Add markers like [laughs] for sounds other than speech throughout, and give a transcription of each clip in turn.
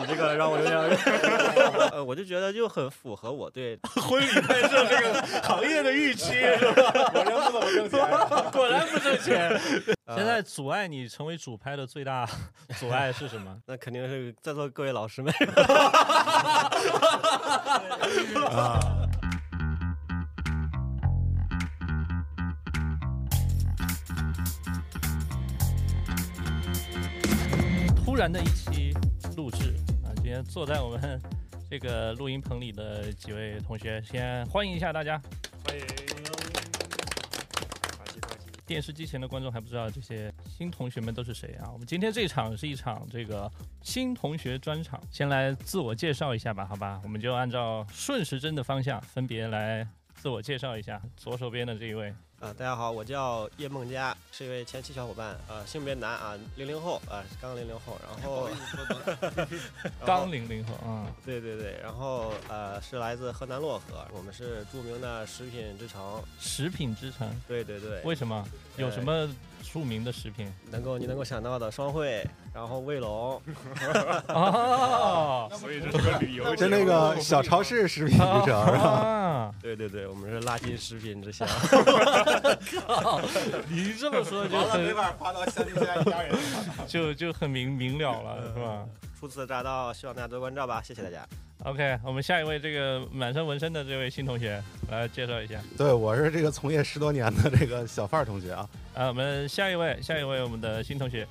你这个让我有点 [laughs] [laughs] 呃，我就觉得就很符合我对婚礼拍摄这个行业的预期，[laughs] 是吧？果然不怎么挣钱，果然不挣钱。现在阻碍你成为主拍的最大阻碍是什么？那肯定是在座各位老师们。啊。突然的一期坐在我们这个录音棚里的几位同学，先欢迎一下大家。欢迎。电视机前的观众还不知道这些新同学们都是谁啊？我们今天这场是一场这个新同学专场，先来自我介绍一下吧，好吧？我们就按照顺时针的方向分别来自我介绍一下。左手边的这一位。啊，大家好，我叫叶梦佳，是一位前期小伙伴，呃，性别男啊，零零后，啊，刚零零后，然后 [laughs] [laughs] 刚零零后啊，对对对，然后呃，是来自河南漯河，我们是著名的食品之城，食品之城，对对对，为什么？有什么？著名的食品，能够你能够想到的双汇，然后卫龙，哦 [laughs] [laughs] 所以这是个旅游，就那个小超市食品之城是吧？[laughs] 对对对，我们是垃圾食品之乡。靠，你这么说就很没法发到乡亲家一家人，就就很明明了了，是吧？初次乍到，希望大家多关照吧，谢谢大家。OK，我们下一位这个满身纹身的这位新同学来介绍一下。对，我是这个从业十多年的这个小范儿同学啊。啊，我们下一位，下一位我们的新同学。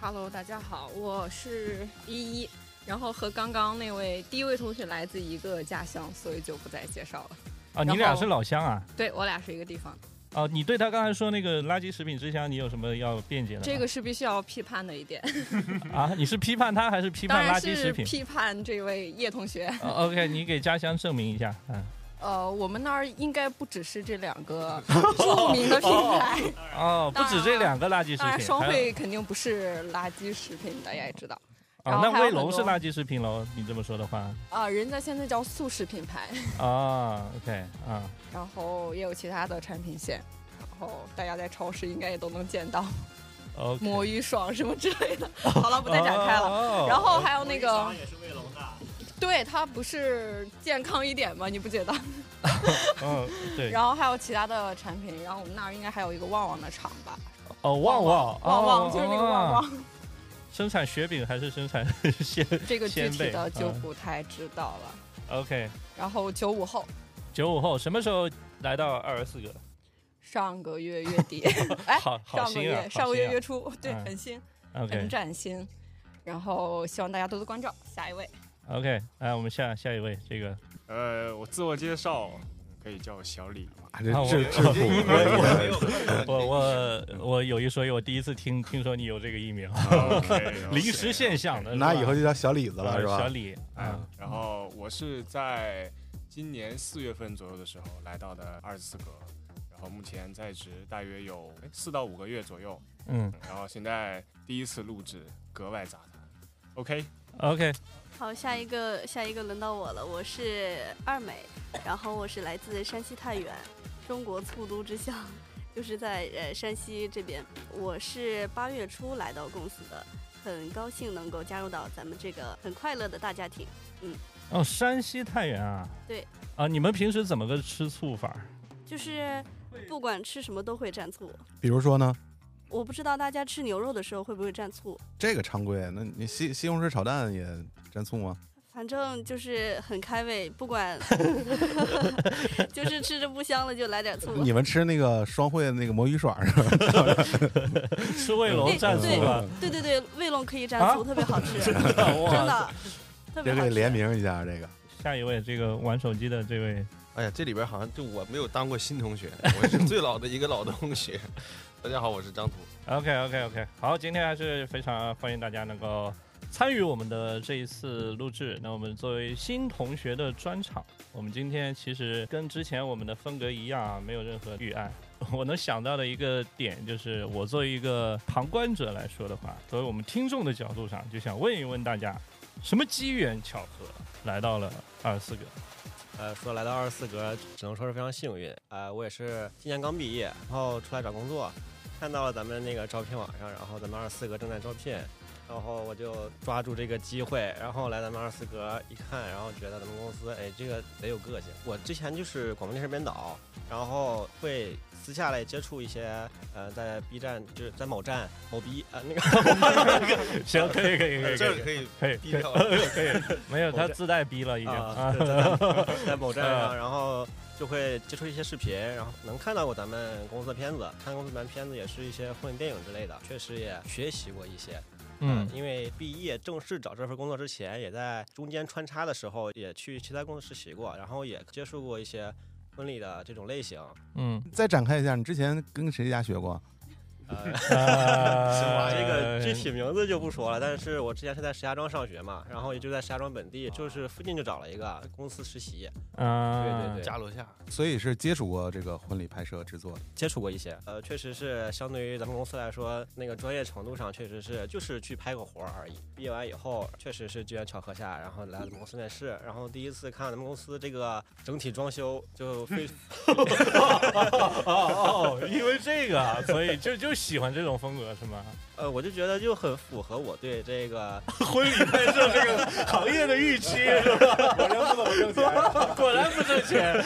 Hello，大家好，我是依依，然后和刚刚那位第一位同学来自一个家乡，所以就不再介绍了。啊，你俩是老乡啊？对，我俩是一个地方。哦，你对他刚才说那个垃圾食品之乡，你有什么要辩解的？这个是必须要批判的一点。[laughs] 啊，你是批判他还是批判垃圾食品？批判这位叶同学。OK，你给家乡证明一下。嗯。呃，我们那儿应该不只是这两个 [laughs] 著名的品牌。哦，不止这两个垃圾食品。双汇肯定不是垃圾食品，大家也知道。啊，那卫龙是垃圾食品喽？你这么说的话。啊，人家现在叫素食品牌。啊，OK，啊。[laughs] 然后也有其他的产品线，然后大家在超市应该也都能见到。哦。[laughs] 魔芋爽什么之类的。[laughs] 好了，不再展开了。然后还有那个。也是卫龙的。对，它不是健康一点吗？你不觉得？嗯，对。然后还有其他的产品，然后我们那儿应该还有一个旺旺的厂吧？哦，旺旺，旺旺就是那个旺旺。生产雪饼还是生产 [laughs] 鲜？这个具体的就不太知道了。OK。然后九五后。九五后什么时候来到二十四个？上个月月底。[laughs] 哎，上个月上个月月初，对，很新，很崭新。然后希望大家多多关照。下一位。OK，来我们下下一位，这个。呃，我自我介绍。可以叫我小李，这这这 [laughs] 我我我有一说一，我第一次听听说你有这个艺名，[laughs] 临时现象的，那以后就叫小李子了，是吧？小李，嗯。然后我是在今年四月份左右的时候来到的二十四格，然后目前在职大约有四到五个月左右，嗯。然后现在第一次录制，格外杂谈，OK OK。好，下一个下一个轮到我了，我是二美，然后我是来自山西太原，中国醋都之乡，就是在呃山西这边。我是八月初来到公司的，很高兴能够加入到咱们这个很快乐的大家庭。嗯，哦，山西太原啊？对。啊，你们平时怎么个吃醋法？就是不管吃什么都会蘸醋。比如说呢？我不知道大家吃牛肉的时候会不会蘸醋？这个常规，那你西西红柿炒蛋也蘸醋吗？反正就是很开胃，不管，[laughs] 就是吃着不香了就来点醋。你们吃那个双汇的那个魔芋爽是吧？[laughs] 吃卫龙蘸醋吧？对对对，卫龙可以蘸醋，特别好吃，[laughs] 真的。这可以联名一下这个。下一位，这个玩手机的这位，哎呀，这里边好像就我没有当过新同学，我是最老的一个老同学。大家好，我是张图。OK OK OK，好，今天还是非常欢迎大家能够参与我们的这一次录制。那我们作为新同学的专场，我们今天其实跟之前我们的风格一样啊，没有任何预案。[laughs] 我能想到的一个点就是，我作为一个旁观者来说的话，作为我们听众的角度上，就想问一问大家，什么机缘巧合来到了二十四格？呃，说来到二十四格，只能说是非常幸运。呃，我也是今年刚毕业，然后出来找工作。看到了咱们那个招聘网上，然后咱们二十四个正在招聘，然后我就抓住这个机会，然后来咱们二四格一看，然后觉得咱们公司，哎，这个贼有个性。我之前就是广播电视编导，然后会私下来接触一些，呃，在 B 站就是在某站某 B 啊那个，行，可以可以可以，这可以可以低调，可以，没有他自带 B 了已经啊，在某站上，然后就会接触一些视频，然后能看到过咱们公司的片子，看公司咱片子也是一些婚礼电影之类的，确实也学习过一些。嗯，因为毕业正式找这份工作之前，也在中间穿插的时候，也去其他公司实习过，然后也接触过一些婚礼的这种类型。嗯，再展开一下，你之前跟谁家学过？呃，[laughs] 这个具体名字就不说了。但是我之前是在石家庄上学嘛，然后也就在石家庄本地，就是附近就找了一个公司实习。嗯，对对对，家楼下。所以是接触过这个婚礼拍摄制作的，接触过一些。呃，确实是相对于咱们公司来说，那个专业程度上，确实是就是去拍个活儿而已。毕业完以后，确实是机缘巧合下，然后来咱们公司面试，然后第一次看咱们公司这个整体装修，就非。[laughs] 哦 [laughs] 哦，因为这个，所以就就。喜欢这种风格是吗？呃，我就觉得就很符合我对这个 [laughs] 婚礼拍摄这个 [laughs] 行业的预期，是吧？果然不怎么挣钱，[laughs] 果然不挣钱。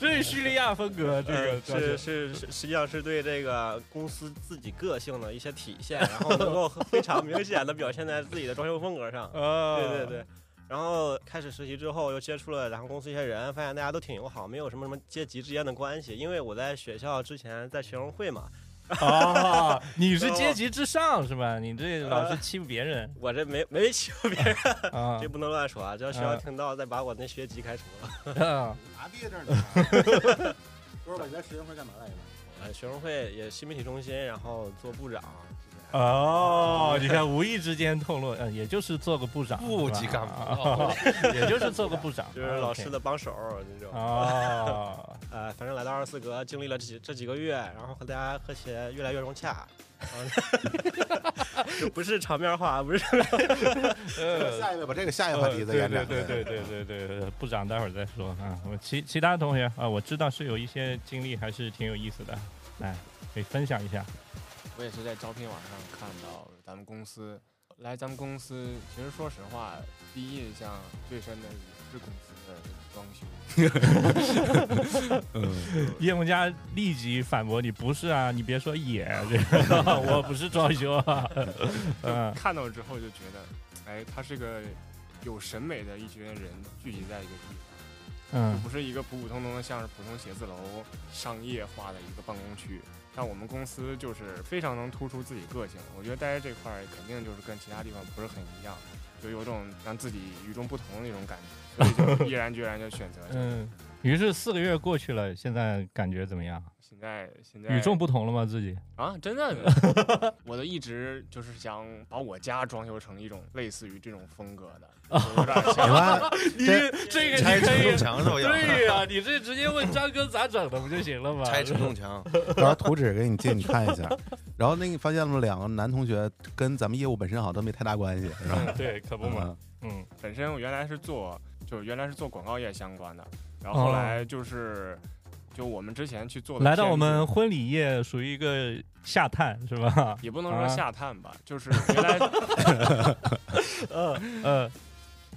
是叙利亚风格，这个是是实际上是对这个公司自己个性的一些体现，然后能够非常明显的表现在自己的装修风格上。对对对。然后开始实习之后，又接触了然后公司一些人，发现大家都挺友好，没有什么什么阶级之间的关系。因为我在学校之前在学生会嘛。啊，你是 [laughs] 阶级之上是吧？你这老是欺负别人，我这没没欺负别人，[laughs] 这不能乱说啊！只要学校听到，再把我那学籍开除了。[laughs] 拿毕业证呢？不是吧？你在学生会干嘛来着？呃，学生会也新媒体中心，然后做部长。哦，你看，无意之间透露，嗯，也就是做个部长，部级干部，[laughs] 也就是做个部长，[laughs] 就是老师的帮手那种。啊，[laughs] 呃，反正来到二四格，经历了这几这几个月，然后和大家和谐越来越融洽。不是场面话，不是。下一位，把这个下一个话题再延展。对对对对对对，部长待会儿再说啊。我其其他同学啊，我知道是有一些经历，还是挺有意思的，来，可以分享一下。我也是在招聘网上看到咱们公司来咱们公司，其实说实话，第一印象最深的也是公司的装修。叶梦佳立即反驳你：“不是啊，你别说也，[laughs] 我不是装修啊。[laughs] ”看到之后就觉得，哎，他是个有审美的一群人聚集在一个地方，嗯，不是一个普普通通的像是普通写字楼商业化的一个办公区。像我们公司就是非常能突出自己个性，我觉得待在这块儿肯定就是跟其他地方不是很一样，就有种让自己与众不同的那种感觉，所以就 [laughs] 毅然决然就选择。嗯，于是四个月过去了，现在感觉怎么样？现在现在与众不同了吗？自己啊，真的，[laughs] 我都一直就是想把我家装修成一种类似于这种风格的。[laughs] 有点像你这个拆承重墙是吧？对呀，你这直接问张哥咋整的不就行了吗？拆承重墙，[laughs] 然后图纸给你借你看一下。然后那个发现了两个男同学跟咱们业务本身好像都没太大关系，是吧？对，可不嘛。嗯，本身我原来是做，就是原来是做广告业相关的，然后后来就是。就我们之前去做，来到我们婚礼业属于一个下探是吧？也不能说下探吧，就是原来，[laughs] 嗯嗯，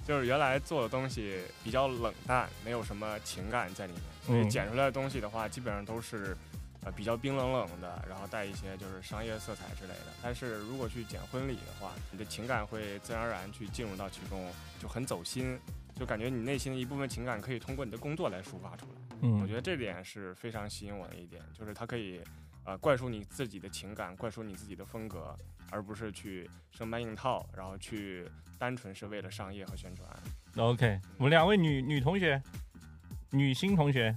就是原来做的东西比较冷淡，没有什么情感在里面，所以剪出来的东西的话，基本上都是呃比较冰冷冷的，然后带一些就是商业色彩之类的。但是如果去剪婚礼的话，你的情感会自然而然去进入到其中，就很走心。就感觉你内心的一部分情感可以通过你的工作来抒发出来，嗯，我觉得这点是非常吸引我的一点，就是它可以，呃，灌输你自己的情感，灌输你自己的风格，而不是去生搬硬套，然后去单纯是为了商业和宣传。OK，我们两位女女同学，女星同学，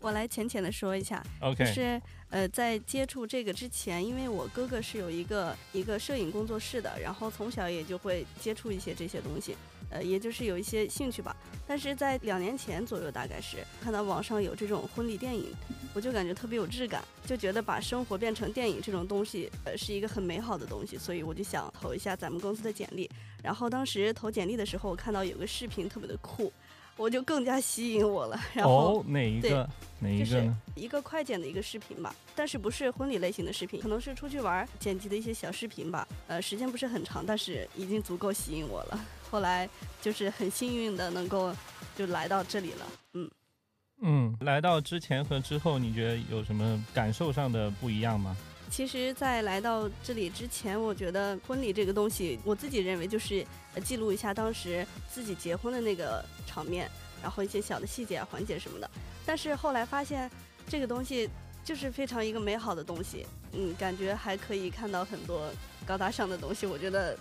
我来浅浅的说一下，OK，就是呃，在接触这个之前，因为我哥哥是有一个一个摄影工作室的，然后从小也就会接触一些这些东西。呃，也就是有一些兴趣吧，但是在两年前左右，大概是看到网上有这种婚礼电影，我就感觉特别有质感，就觉得把生活变成电影这种东西，呃，是一个很美好的东西，所以我就想投一下咱们公司的简历。然后当时投简历的时候，我看到有个视频特别的酷。我就更加吸引我了。然后哪一个？哪一个呢？一个快剪的一个视频吧，但是不是婚礼类型的视频，可能是出去玩剪辑的一些小视频吧。呃，时间不是很长，但是已经足够吸引我了。后来就是很幸运的能够就来到这里了。嗯嗯，来到之前和之后，你觉得有什么感受上的不一样吗？其实，在来到这里之前，我觉得婚礼这个东西，我自己认为就是记录一下当时自己结婚的那个场面，然后一些小的细节啊、环节什么的。但是后来发现，这个东西就是非常一个美好的东西，嗯，感觉还可以看到很多高大上的东西，我觉得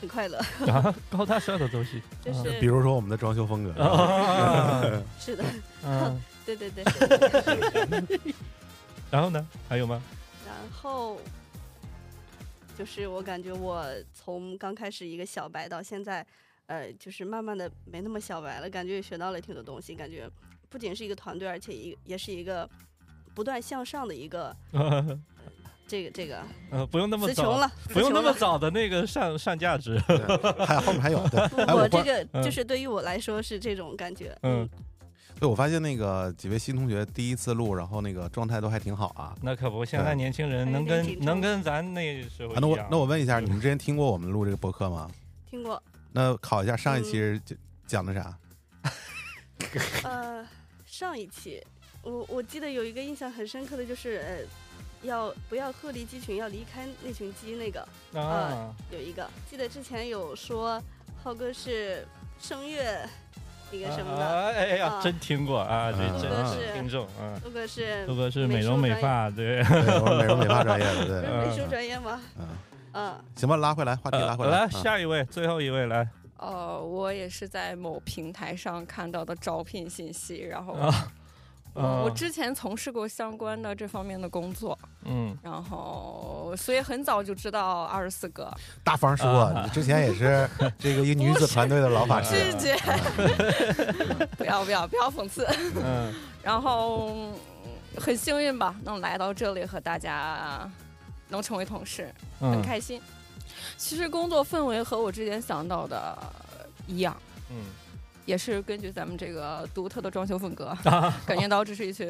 很快乐。啊，高大上的东西，就是比如说我们的装修风格。[laughs] 是的，[laughs] 嗯，对 [laughs] 对对。然后呢？还有吗？然后就是我感觉我从刚开始一个小白到现在，呃，就是慢慢的没那么小白了，感觉也学到了挺多东西。感觉不仅是一个团队，而且一也是一个不断向上的一个这 [laughs] 个这个。呃，不用那么词穷了，不用那么早的那个上上价值，还后面还有。[laughs] 我这个就是对于我来说是这种感觉，嗯。对，我发现那个几位新同学第一次录，然后那个状态都还挺好啊。那可不，现在年轻人能跟能跟咱那时候那我那我问一下，你们之前听过我们录这个播客吗？听过。那考一下上一期讲讲的啥？[laughs] 呃，上一期我我记得有一个印象很深刻的就是呃，要不要鹤立鸡群，要离开那群鸡那个啊，有一个记得之前有说浩哥是声乐。一个什么的？哎呀，真听过啊！这真是听众啊。陆哥是陆哥是美容美发，对，美容美发专业的，对。[laughs] 美术专业吗？嗯嗯。行吧，拉回来，话题拉回来。来，下一位，最后一位来。呃，我也是在某平台上看到的招聘信息，然后。我之前从事过相关的这方面的工作，嗯，然后所以很早就知道二十四个。大方说，你之前也是 [laughs] 这个一女子团队的老法师。师姐，[laughs] 不要不要不要讽刺。嗯，然后很幸运吧，能来到这里和大家能成为同事，很开心。其实工作氛围和我之前想到的一样，嗯。也是根据咱们这个独特的装修风格，[laughs] 感觉到这是一群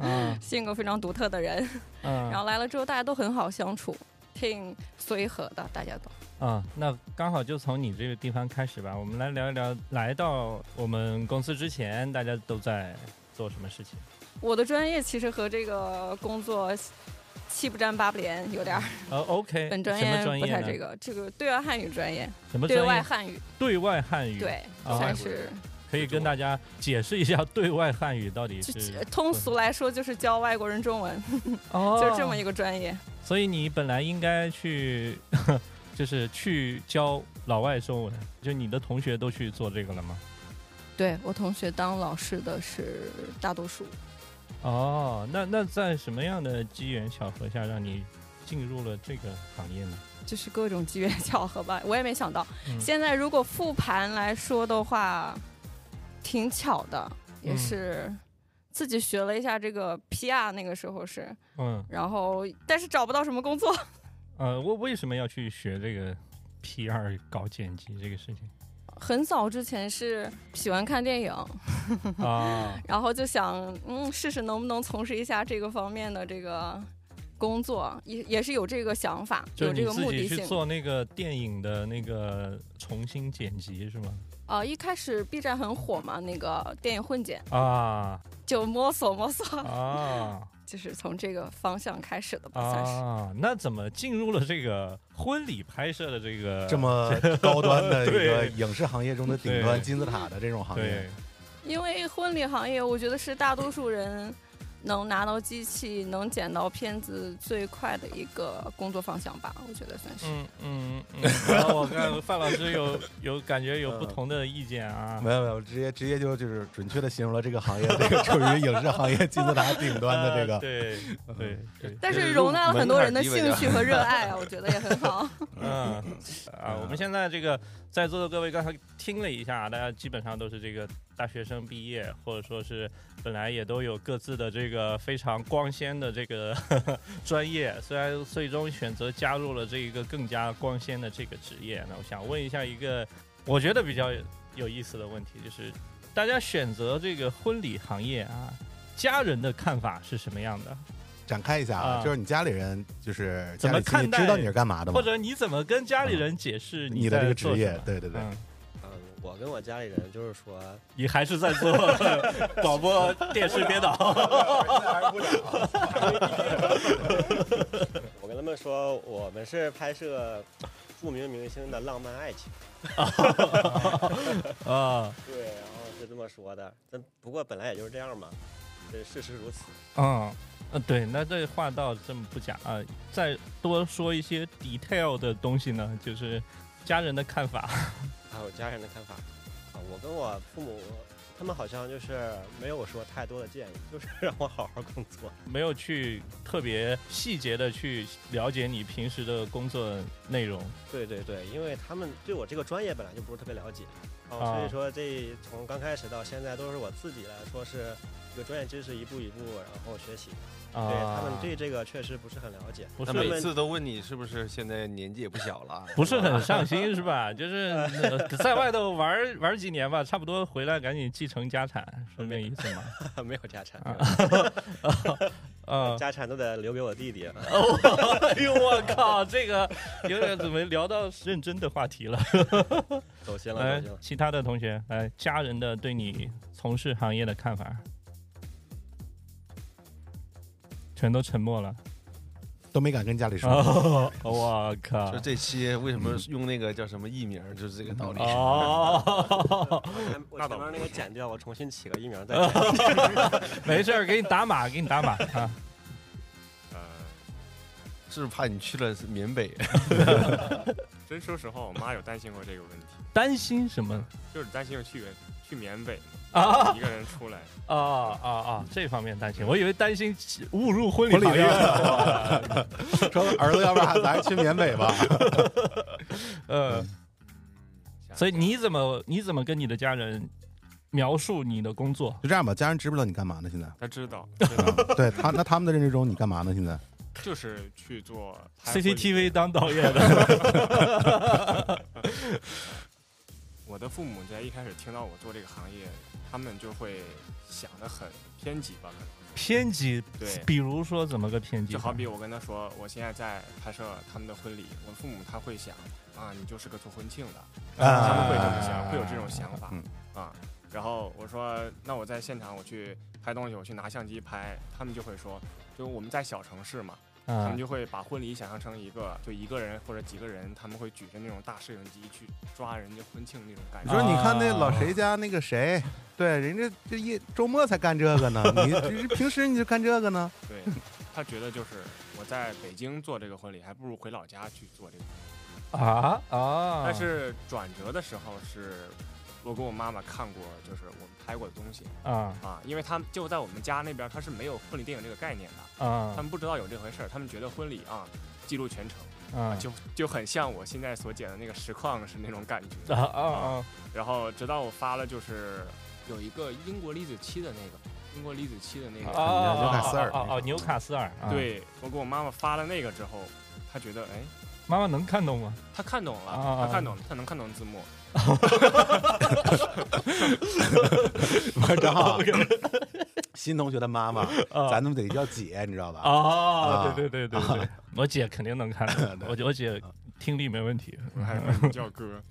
[laughs] 性格非常独特的人。然后来了之后，大家都很好相处，挺随和的，大家都。啊，那刚好就从你这个地方开始吧。我们来聊一聊，来到我们公司之前，大家都在做什么事情？我的专业其实和这个工作。七不沾八不连，有点儿。呃，OK。[laughs] 本专业不太这个，这个对外汉语专业。什么对外汉语？对外汉语。对，算是。可以跟大家解释一下对外汉语到底是？通俗来说，就是教外国人中文。[laughs] 哦。就这么一个专业。所以你本来应该去，[laughs] 就是去教老外中文。就你的同学都去做这个了吗？对我同学当老师的是大多数。哦，那那在什么样的机缘巧合下让你进入了这个行业呢？就是各种机缘 [laughs] 巧合吧，我也没想到。现在如果复盘来说的话，挺巧的，也是自己学了一下这个 PR，那个时候是，嗯，然后但是找不到什么工作。[laughs] 呃，我为什么要去学这个 PR 搞剪辑这个事情？很早之前是喜欢看电影，啊，[laughs] 然后就想嗯试试能不能从事一下这个方面的这个工作，也也是有这个想法，有这个目的性。去做那个电影的那个重新剪辑是吗？啊，一开始 B 站很火嘛，那个电影混剪啊，就摸索摸索啊。就是从这个方向开始的吧，算是。啊，那怎么进入了这个婚礼拍摄的这个这么高端的一个 [laughs] 影视行业中的顶端金字塔的这种行业？因为婚礼行业，我觉得是大多数人。能拿到机器，能剪到片子最快的一个工作方向吧，我觉得算是。嗯嗯嗯。[laughs] 我看范老师有 [laughs] 有感觉有不同的意见啊？没有没有，直接直接就就是准确的形容了这个行业，这个处于影视行业金字塔顶端的这个。对 [laughs] 对对。但是容纳了很多人的兴趣和热爱啊，我觉得也很好。嗯啊，我们现在这个在座的各位刚才听了一下，大家基本上都是这个。大学生毕业，或者说是本来也都有各自的这个非常光鲜的这个 [laughs] 专业，虽然最终选择加入了这一个更加光鲜的这个职业。那我想问一下一个我觉得比较有意思的问题，就是大家选择这个婚礼行业啊，家人的看法是什么样的？展开一下啊，就是你家里人就是怎么看待？知道你是干嘛的吗？或者你怎么跟家里人解释你的这个职业？对对对。嗯，我跟我家里人就是说，你还是在做广播电视编导。[laughs] 我跟他们说，我们是拍摄著名明星的浪漫爱情。[laughs] 啊，对，然后是这么说的。但不过本来也就是这样嘛，这事实如此。嗯。呃，对，那这话倒这么不假啊，再多说一些 detail 的东西呢，就是家人的看法，还有家人的看法啊，我跟我父母，他们好像就是没有说太多的建议，就是 [laughs] 让我好好工作，没有去特别细节的去了解你平时的工作内容。对对对，因为他们对我这个专业本来就不是特别了解，啊，所以说这从刚开始到现在都是我自己来说是一个专业知识一步一步然后学习。对他们对这个确实不是很了解，他每次都问你是不是现在年纪也不小了，不是很上心是吧？就是 [laughs] 在外头玩玩几年吧，差不多回来赶紧继承家产，是那意思吗？[laughs] 没有家产，[laughs] 啊，家产都得留给我弟弟。哎呦我靠，这个有点怎么聊到认真的话题了？走心了，来，其他的同学，来，家人的对你从事行业的看法。全都沉默了，都没敢跟家里说。我靠！就这期为什么用那个叫什么艺名，就是这个道理。哦，我前面那个剪掉，我重新起个艺名再。[laughs] 没事儿，给你打码，给你打码啊。[laughs] 呃，是怕你去了缅北。[laughs] 真说实话，我妈有担心过这个问题。担心什么？就是担心我去去缅北。啊，一个人出来啊啊啊！这方面担心，我以为担心误入婚礼行业。[laughs] 说儿子，要不然咱去缅北吧？[laughs] 呃，所以你怎么你怎么跟你的家人描述你的工作？就这样吧，家人知不知道你干嘛呢？现在他知道，[laughs] 对他那他们的认知中你干嘛呢？现在就是去做 CCTV 当导演的。我的父母在一开始听到我做这个行业。他们就会想的很偏激吧？可能偏激，对，比如说怎么个偏激？就好比我跟他说，我现在在拍摄他们的婚礼，我父母他会想啊，你就是个做婚庆的，他们会这么想，会有这种想法啊。然后我说，那我在现场我去拍东西，我去拿相机拍，他们就会说，就我们在小城市嘛。他们就会把婚礼想象成一个，就一个人或者几个人，他们会举着那种大摄影机去抓人家婚庆那种感觉。你说，你看那老谁家那个谁，对，人家这一周末才干这个呢，[laughs] 你平时你就干这个呢？对，他觉得就是我在北京做这个婚礼，还不如回老家去做这个。啊啊！但是转折的时候是。我跟我妈妈看过，就是我们拍过的东西啊啊，因为他们就在我们家那边，他是没有婚礼电影这个概念的啊，他们不知道有这回事儿，他们觉得婚礼啊，记录全程啊，就就很像我现在所剪的那个实况是那种感觉啊啊啊，然后直到我发了，就是有一个英国李子柒的那个英国李子柒的那个纽卡斯尔哦纽卡斯尔，对我给我妈妈发了那个之后，她觉得哎，妈妈能看懂吗？她看懂了，她看懂了，她能看懂字幕。哈哈哈哈哈！正好，[laughs] 新同学的妈妈，咱们得叫姐，你知道吧？啊，对对对对对，[laughs] 我姐肯定能看 [laughs] 懂，我我姐听力没问题，还叫哥。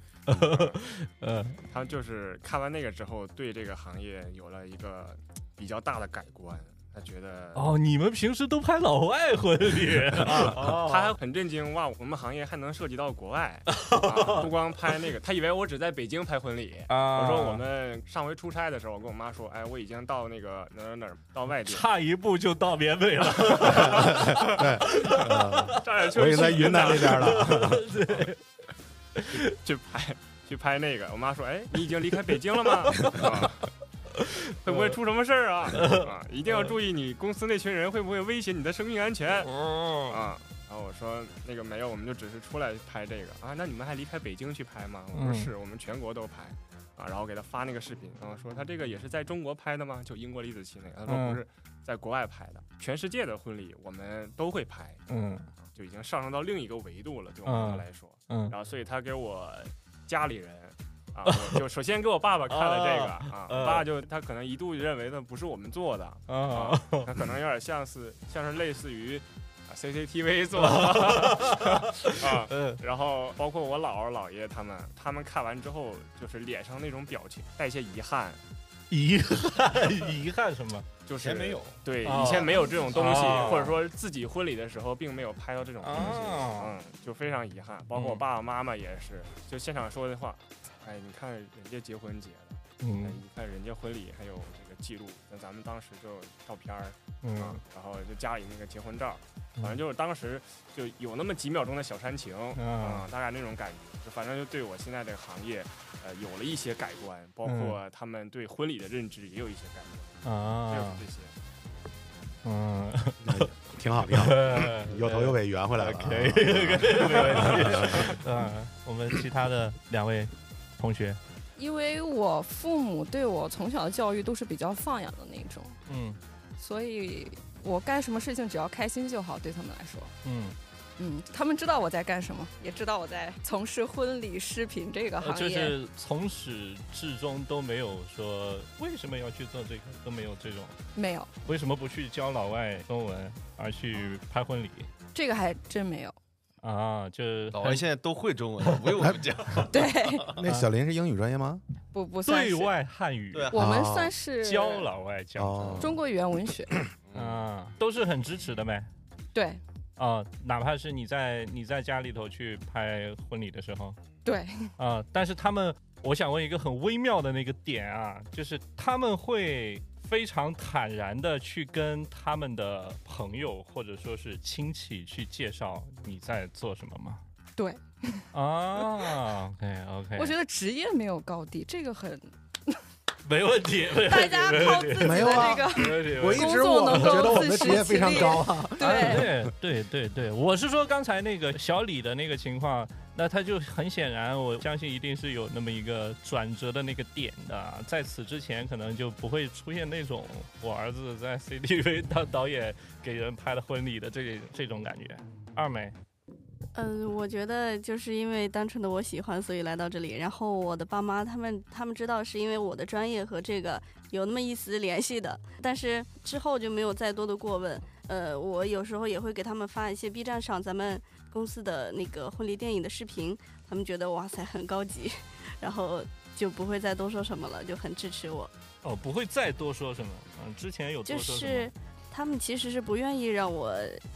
呃，他就是看完那个之后，对这个行业有了一个比较大的改观。他觉得哦，你们平时都拍老外婚礼啊？[laughs] 他还很震惊哇，我们行业还能涉及到国外，[laughs] 不光拍那个，他以为我只在北京拍婚礼啊。我说我们上回出差的时候，我跟我妈说，哎，我已经到那个哪哪哪儿到外地，差一步就到缅北了，[laughs] 对，我已经在云南那边了，对，去拍去拍那个。我妈说，哎，你已经离开北京了吗？[laughs] 会不会出什么事儿啊？[laughs] 啊，一定要注意，你公司那群人会不会威胁你的生命安全？哦，啊，然后我说那个没有，我们就只是出来拍这个啊。那你们还离开北京去拍吗？我说是我们全国都拍啊。然后给他发那个视频，然后说他这个也是在中国拍的吗？就英国李子柒那个，他说不是，在国外拍的，全世界的婚礼我们都会拍。嗯，就已经上升到另一个维度了，对我们来说。嗯，然后所以他给我家里人。啊，就首先给我爸爸看了这个啊，我爸就他可能一度认为那不是我们做的啊，他可能有点像是像是类似于 CCTV 做的 [laughs] 啊，然后包括我姥姥姥爷他们，他们看完之后就是脸上那种表情带一些遗憾。遗憾，[laughs] 遗憾什么？就是没有对，以前没有这种东西，或者说自己婚礼的时候并没有拍到这种东西，嗯，就非常遗憾。包括我爸爸妈妈也是，就现场说的话，哎，你看人家结婚结的，嗯，你看人家婚礼还有这个记录，那咱们当时就照片儿，嗯，然后就家里那个结婚照，反正就是当时就有那么几秒钟的小煽情，嗯，大概那种感觉，就反正就对我现在这个行业。呃，有了一些改观，包括他们对婚礼的认知也有一些改观啊，就是这些。嗯，[laughs] 挺好，挺好，[laughs] 有头有尾圆回来了，可以，可以，没问题。[laughs] 嗯，我们其他的两位同学，因为我父母对我从小的教育都是比较放养的那种，嗯，所以我干什么事情只要开心就好，对他们来说，嗯。嗯，他们知道我在干什么，也知道我在从事婚礼视频这个行业。就是从始至终都没有说为什么要去做这个，都没有这种。没有。为什么不去教老外中文，而去拍婚礼？这个还真没有。啊，就老外现在都会中文，不用我们讲。[laughs] 对。那小林是英语专业吗？不不算。对外汉语。我们算是教老外教中国语言文学。啊，都是很支持的呗。对。啊，哪怕是你在你在家里头去拍婚礼的时候，对，啊，但是他们，我想问一个很微妙的那个点啊，就是他们会非常坦然的去跟他们的朋友或者说是亲戚去介绍你在做什么吗？对，啊，OK OK，我觉得职业没有高低，这个很。没问题，大家靠自己的这个工作能够自食其力。对对对对，我是说刚才那个小李的那个情况，那他就很显然，我相信一定是有那么一个转折的那个点的，在此之前可能就不会出现那种我儿子在 CTV 当导演给人拍了婚礼的这这种感觉。二美。嗯，我觉得就是因为单纯的我喜欢，所以来到这里。然后我的爸妈他们他们知道是因为我的专业和这个有那么一丝联系的，但是之后就没有再多的过问。呃，我有时候也会给他们发一些 B 站上咱们公司的那个婚礼电影的视频，他们觉得哇塞很高级，然后就不会再多说什么了，就很支持我。哦，不会再多说什么。嗯，之前有就是。他们其实是不愿意让我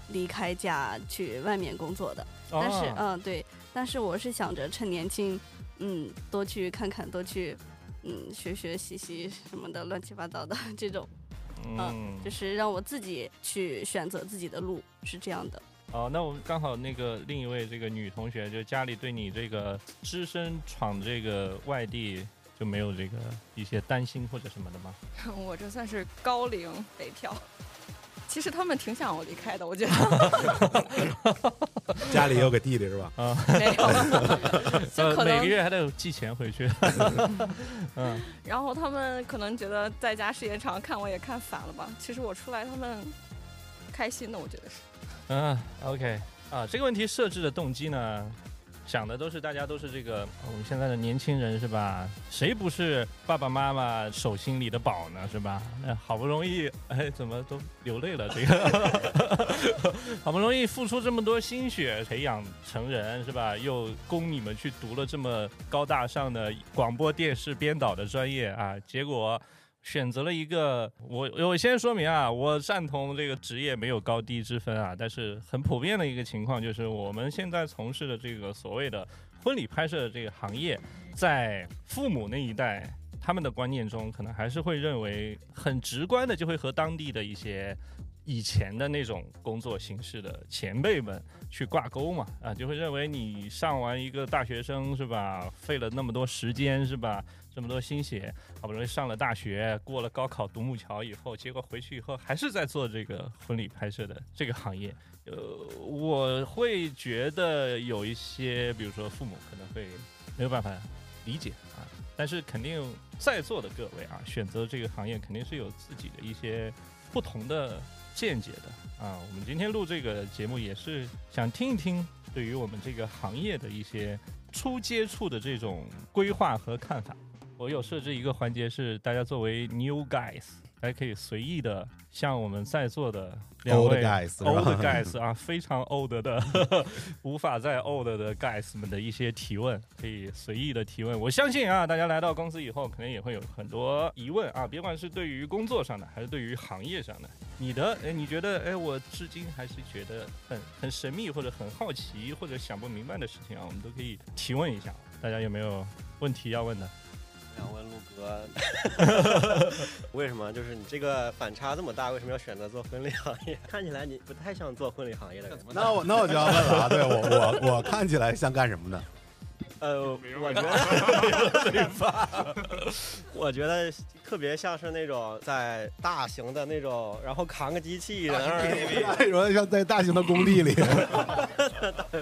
离开家去外面工作的，但是嗯对，但是我是想着趁年轻，嗯多去看看，多去嗯学学习习什么的乱七八糟的这种，嗯就是让我自己去选择自己的路是这样的。哦，那我们刚好那个另一位这个女同学，就家里对你这个只身闯这个外地就没有这个一些担心或者什么的吗？[laughs] 我这算是高龄北漂。其实他们挺想我离开的，我觉得。[laughs] 家里有个弟弟是吧？啊，没有。[laughs] 就可能每个月还得寄钱回去。[laughs] 嗯。然后他们可能觉得在家时间长，看我也看烦了吧？其实我出来，他们开心的，我觉得是。嗯，OK，啊，这个问题设置的动机呢？想的都是大家都是这个我们现在的年轻人是吧？谁不是爸爸妈妈手心里的宝呢？是吧？那好不容易哎，怎么都流泪了？这个 [laughs] 好不容易付出这么多心血培养成人是吧？又供你们去读了这么高大上的广播电视编导的专业啊，结果。选择了一个，我我先说明啊，我赞同这个职业没有高低之分啊，但是很普遍的一个情况就是，我们现在从事的这个所谓的婚礼拍摄的这个行业，在父母那一代他们的观念中，可能还是会认为很直观的，就会和当地的一些以前的那种工作形式的前辈们去挂钩嘛，啊，就会认为你上完一个大学生是吧，费了那么多时间是吧？这么多心血，好不容易上了大学，过了高考独木桥以后，结果回去以后还是在做这个婚礼拍摄的这个行业。呃，我会觉得有一些，比如说父母可能会没有办法理解啊，但是肯定在座的各位啊，选择这个行业肯定是有自己的一些不同的见解的啊。我们今天录这个节目也是想听一听对于我们这个行业的一些。初接触的这种规划和看法。我有设置一个环节，是大家作为 new guys，大家可以随意的向我们在座的两位 old guys old guys 啊，[laughs] 非常 old 的，[laughs] 无法再 old 的 guys 们的一些提问，可以随意的提问。我相信啊，大家来到公司以后，可能也会有很多疑问啊，别管是对于工作上的，还是对于行业上的。你的哎，你觉得哎，我至今还是觉得很很神秘或者很好奇或者想不明白的事情啊，我们都可以提问一下。大家有没有问题要问的？想问陆哥，[laughs] 为什么就是你这个反差这么大？为什么要选择做婚礼行业？[laughs] 看起来你不太像做婚礼行业的。那我那我就要问了啊！对我我我看起来像干什么的？呃，[laughs] 我觉得 [laughs] [laughs] 我觉得特别像是那种在大型的那种，然后扛个机器，然后有点像在大型的工地里。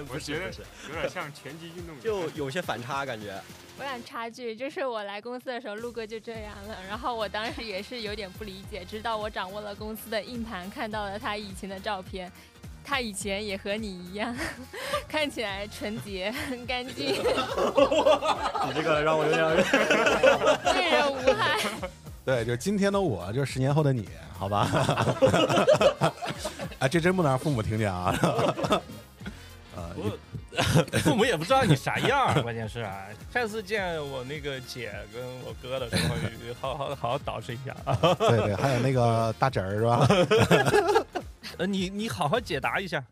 我觉得有点像拳击运动员，就有些反差感觉。我想插句，就是我来公司的时候，陆哥就这样了，然后我当时也是有点不理解，直到我掌握了公司的硬盘，看到了他以前的照片。他以前也和你一样，看起来纯洁、很干净。你这个让我有点对 [laughs] 人无害。[laughs] 对，就今天的我，就是十年后的你，好吧？啊，[laughs] 这真不能让父母听见啊！啊，父母也不知道你啥样，关键是啊，下次见我那个姐跟我哥的时候，好好好好捯饬一下啊。对对，还有那个大侄儿是吧？呃，你你好好解答一下，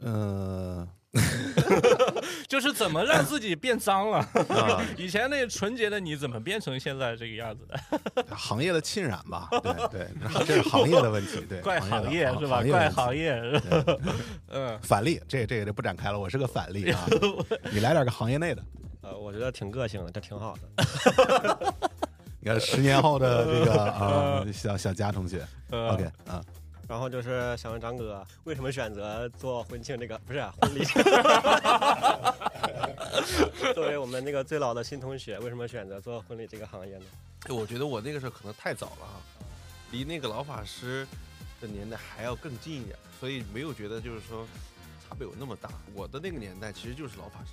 嗯，[laughs] 就是怎么让自己变脏了？[laughs] [laughs] 以前那纯洁的你怎么变成现在这个样子的？行业的浸染吧，对对，这是行业的问题，对，怪行业是吧？怪行业，嗯，反例，这这个就不展开了，我是个反例啊，你来点个行业内的，呃，我觉得挺个性的，这挺好的。你看十年后的这个啊，小小佳同学，OK 啊。然后就是想问张哥，为什么选择做婚庆这个？[laughs] 不是婚礼。[laughs] 作为我们那个最老的新同学，为什么选择做婚礼这个行业呢？我觉得我那个时候可能太早了啊，离那个老法师的年代还要更近一点，所以没有觉得就是说差别有那么大。我的那个年代其实就是老法师。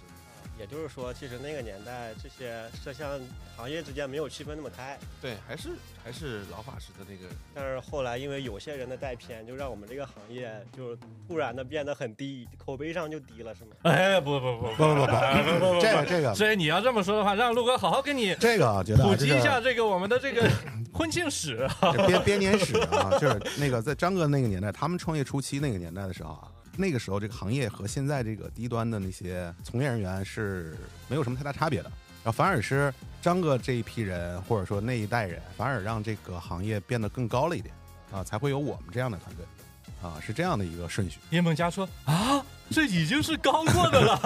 也就是说，其实那个年代这些摄像行业之间没有区分那么开。对，还是还是老法师的那个。但是后来因为有些人的带偏，就让我们这个行业就突然的变得很低，口碑上就低了，是吗？哎，不不不不不不不，这个这个，所以你要这么说的话，让陆哥好好给你这个觉得普及一下这个我们的这个 [laughs] 婚庆史、编编年史啊，就是那个在张哥那个年代，他们创业初期那个年代的时候啊。那个时候，这个行业和现在这个低端的那些从业人员是没有什么太大差别的，然后反而是张哥这一批人或者说那一代人，反而让这个行业变得更高了一点，啊，才会有我们这样的团队，啊，是这样的一个顺序。叶梦佳说：“啊，这已经是刚过的了。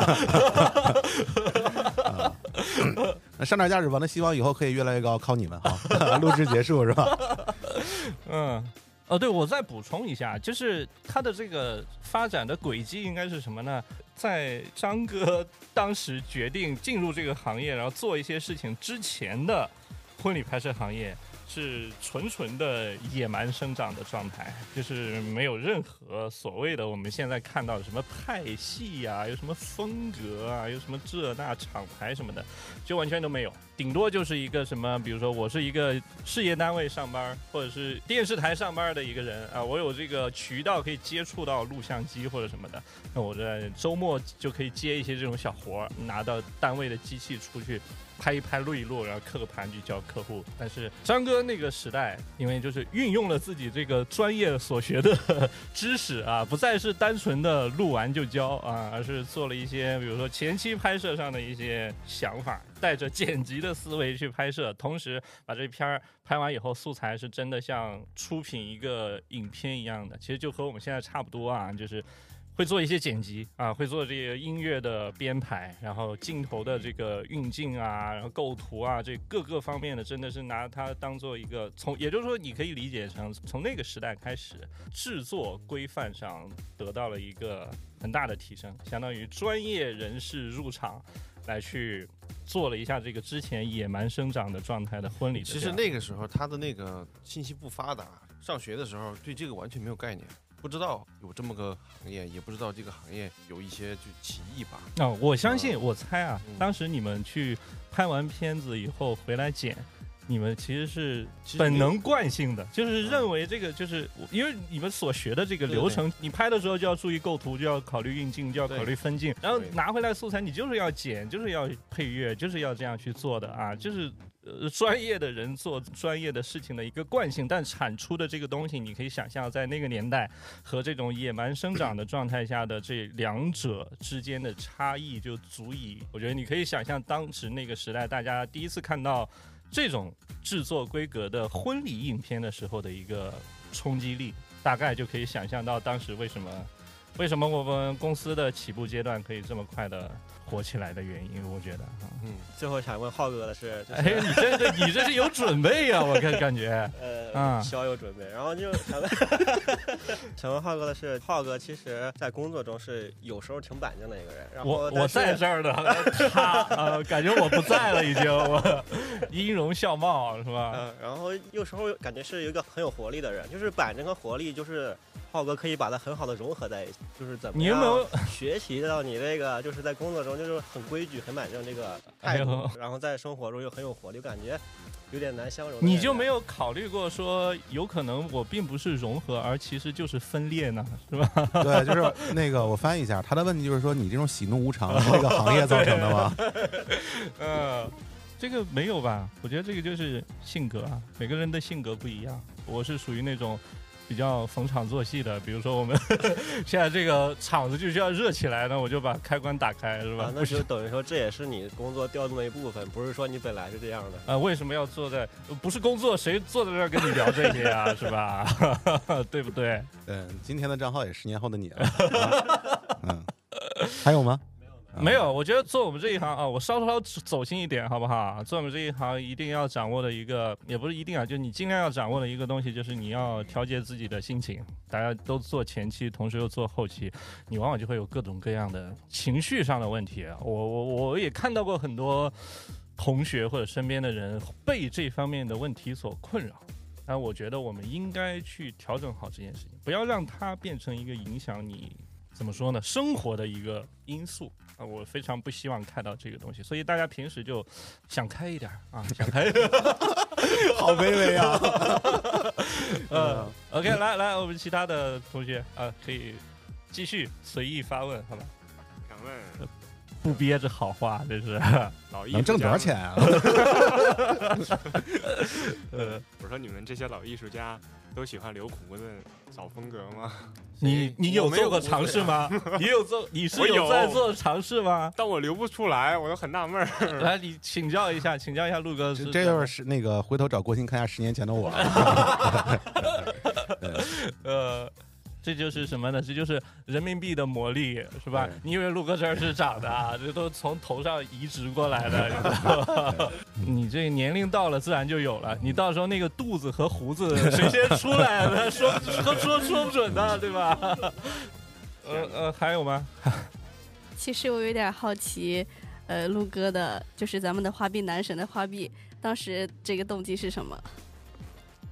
[laughs] [laughs] ”那上点价值吧，那希望以后可以越来越高，靠你们哈！[laughs] 录制结束是吧？嗯。哦，对，我再补充一下，就是它的这个发展的轨迹应该是什么呢？在张哥 [laughs] 当时决定进入这个行业，然后做一些事情之前的婚礼拍摄行业。是纯纯的野蛮生长的状态，就是没有任何所谓的我们现在看到的什么派系呀，有什么风格啊，有什么这那厂牌什么的，就完全都没有。顶多就是一个什么，比如说我是一个事业单位上班，或者是电视台上班的一个人啊，我有这个渠道可以接触到录像机或者什么的，那我在周末就可以接一些这种小活儿，拿到单位的机器出去。拍一拍录一录，然后刻个盘去交客户。但是张哥那个时代，因为就是运用了自己这个专业所学的知识啊，不再是单纯的录完就交啊，而是做了一些，比如说前期拍摄上的一些想法，带着剪辑的思维去拍摄，同时把这片儿拍完以后，素材是真的像出品一个影片一样的，其实就和我们现在差不多啊，就是。会做一些剪辑啊，会做这个音乐的编排，然后镜头的这个运镜啊，然后构图啊，这各个方面的真的是拿它当做一个从，也就是说你可以理解成从那个时代开始，制作规范上得到了一个很大的提升，相当于专业人士入场来去做了一下这个之前野蛮生长的状态的婚礼。其实那个时候他的那个信息不发达，上学的时候对这个完全没有概念。不知道有这么个行业，也不知道这个行业有一些就歧义吧。啊，我相信，我猜啊，当时你们去拍完片子以后回来剪。你们其实是本能惯性的，就是认为这个就是因为你们所学的这个流程，你拍的时候就要注意构图，就要考虑运镜，就要考虑分镜，然后拿回来素材，你就是要剪，就是要配乐，就是要这样去做的啊，就是呃专业的人做专业的事情的一个惯性。但产出的这个东西，你可以想象，在那个年代和这种野蛮生长的状态下的这两者之间的差异，就足以，我觉得你可以想象当时那个时代，大家第一次看到。这种制作规格的婚礼影片的时候的一个冲击力，大概就可以想象到当时为什么，为什么我们公司的起步阶段可以这么快的。火起来的原因，我觉得，嗯，最后想问浩哥的是，[laughs] 哎，你这个你这是有准备呀，我感感觉，[laughs] 呃，小有准备，然后就想问，[laughs] 想问浩哥的是，浩哥其实在工作中是有时候挺板正的一个人，然后我我在这儿的，他呃，感觉我不在了，已经，我音容笑貌是吧？嗯，然后有时候感觉是一个很有活力的人，就是板正和活力就是。浩哥可以把它很好的融合在一起，就是怎么你有没有学习到你这个就是在工作中就是很规矩、很板正这个态度，然后在生活中又很有活力，感觉有点难相容。你就没有考虑过说，有可能我并不是融合，而其实就是分裂呢，[laughs] 是吧？对，就是那个我翻译一下，他的问题就是说，你这种喜怒无常是这个行业造成的吗？[laughs] 嗯，这个没有吧？我觉得这个就是性格啊，每个人的性格不一样。我是属于那种。比较逢场作戏的，比如说我们 [laughs] 现在这个场子就需要热起来，那我就把开关打开，是吧？那就等于说这也是你工作调动的一部分，不是说你本来是这样的。啊，为什么要坐在？不是工作，谁坐在这儿跟你聊这些啊？是吧？[laughs] 对不对？嗯，今天的账号也十年后的你了。[laughs] 嗯，还有吗？没有，我觉得做我们这一行啊，我稍稍走心一点，好不好？做我们这一行一定要掌握的一个，也不是一定啊，就你尽量要掌握的一个东西，就是你要调节自己的心情。大家都做前期，同时又做后期，你往往就会有各种各样的情绪上的问题。我我我也看到过很多同学或者身边的人被这方面的问题所困扰，但我觉得我们应该去调整好这件事情，不要让它变成一个影响你怎么说呢生活的一个因素。啊，我非常不希望看到这个东西，所以大家平时就想开一点啊，想开一点，[laughs] 好卑微啊。[laughs] 嗯，OK，来来，我们其他的同学啊，可以继续随意发问，好吧？想问，不憋着好话，这是老艺能挣多少钱啊？呃，[laughs] 我说你们这些老艺术家。都喜欢留胡子找风格吗？[laughs] 你你有做过尝试吗？[laughs] 你有做？你是有在做尝试吗？但我留不出来，我都很纳闷儿。来，你请教一下，请教一下陆哥。这就是那个回头找郭鑫看一下十年前的我。[laughs] 呃。这就是什么呢？这就是人民币的魔力，是吧？你以为陆哥这儿是长的啊？这都从头上移植过来的，[laughs] 你知道吗？你这年龄到了，自然就有了。你到时候那个肚子和胡子谁先出来的，[laughs] 说说说说不准的，对吧？呃呃，还有吗？[laughs] 其实我有点好奇，呃，陆哥的，就是咱们的花臂男神的花臂，当时这个动机是什么？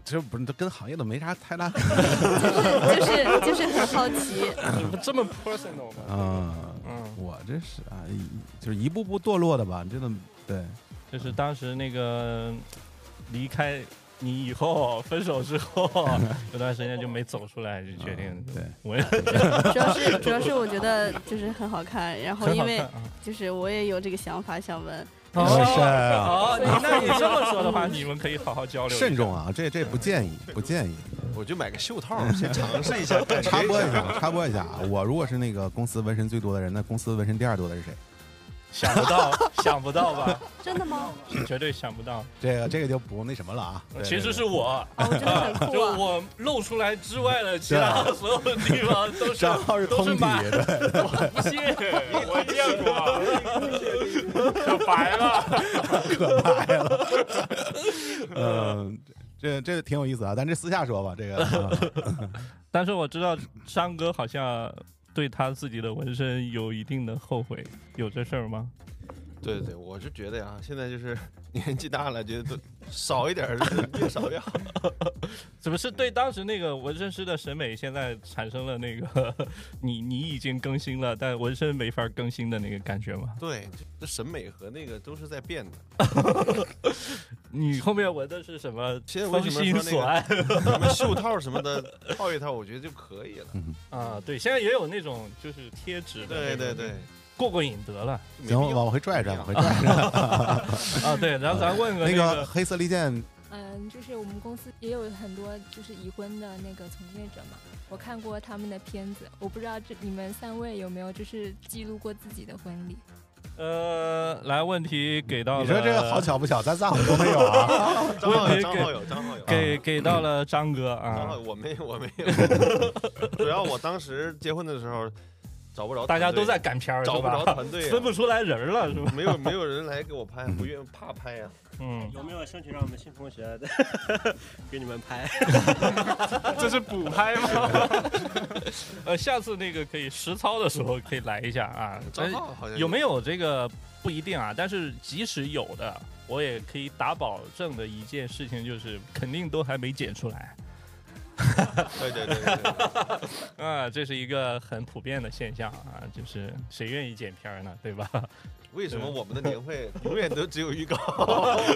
这不是，这跟行业都没啥太大，就是就是很好奇，这么 personal 吗？啊，嗯，我这是啊，就是一步步堕落的吧，真的，对，就是当时那个离开你以后，分手之后，[laughs] 有段时间就没走出来，就决定，对，我也主要是主要是我觉得就是很好看，然后因为就是我也有这个想法想问。哦，哦，你那你这么说的话，[laughs] 你们可以好好交流。慎重啊，这这不建议，[laughs] 不建议。我就买个袖套，[laughs] 先尝试一下。插播一下，插播一下啊！我如果是那个公司纹身最多的人，那公司纹身第二多的是谁？想不到，[laughs] 想不到吧？真的吗？绝对想不到。这个这个就不那什么了啊！其实是我。[laughs] 就我露出来之外的其他所有的地方都是 [laughs] 账号是通底的。不信，我见过，可白了，可白了。嗯，这这挺有意思啊，咱这私下说吧，这个。但是我知道山哥好像。对他自己的纹身有一定的后悔，有这事儿吗？对对对，我是觉得呀，现在就是 [laughs] 年纪大了，觉得都 [laughs] 少一点儿，越少越好。[laughs] 怎么是对当时那个纹身师的审美，现在产生了那个你你已经更新了，但纹身没法更新的那个感觉吗？对，这审美和那个都是在变的。你后面纹的是什么？现在为什么说那个什么袖套什么的套一套，我觉得就可以了。啊，对，现在也有那种就是贴纸的。对对对。过过瘾得了，行，往回拽拽，往回拽拽。[laughs] 啊，对，然后咱问个那个黑色利剑。嗯，就是我们公司也有很多就是已婚的那个从业者嘛，我看过他们的片子，我不知道这你们三位有没有就是记录过自己的婚礼。呃，来，问题给到你说这个好巧不巧，咱仨都没有啊？[laughs] 张浩有，张浩有，张浩有，给给到了张哥啊。张浩，我没有，我没有。主要我当时结婚的时候。找不着，大家都在赶片儿，找不着团队，分不出来人了，是吧？没有没有人来给我拍，不愿怕拍呀。嗯，有没有兴趣让我们新同学 [laughs] 给你们拍？[laughs] 这是补拍吗？[laughs] 呃，下次那个可以实操的时候可以来一下啊。有没有这个不一定啊，但是即使有的，我也可以打保证的一件事情就是，肯定都还没剪出来。对对对对，[laughs] 啊，这是一个很普遍的现象啊，就是谁愿意剪片呢，对吧？为什么我们的年会 [laughs] 永远都只有预告？[laughs]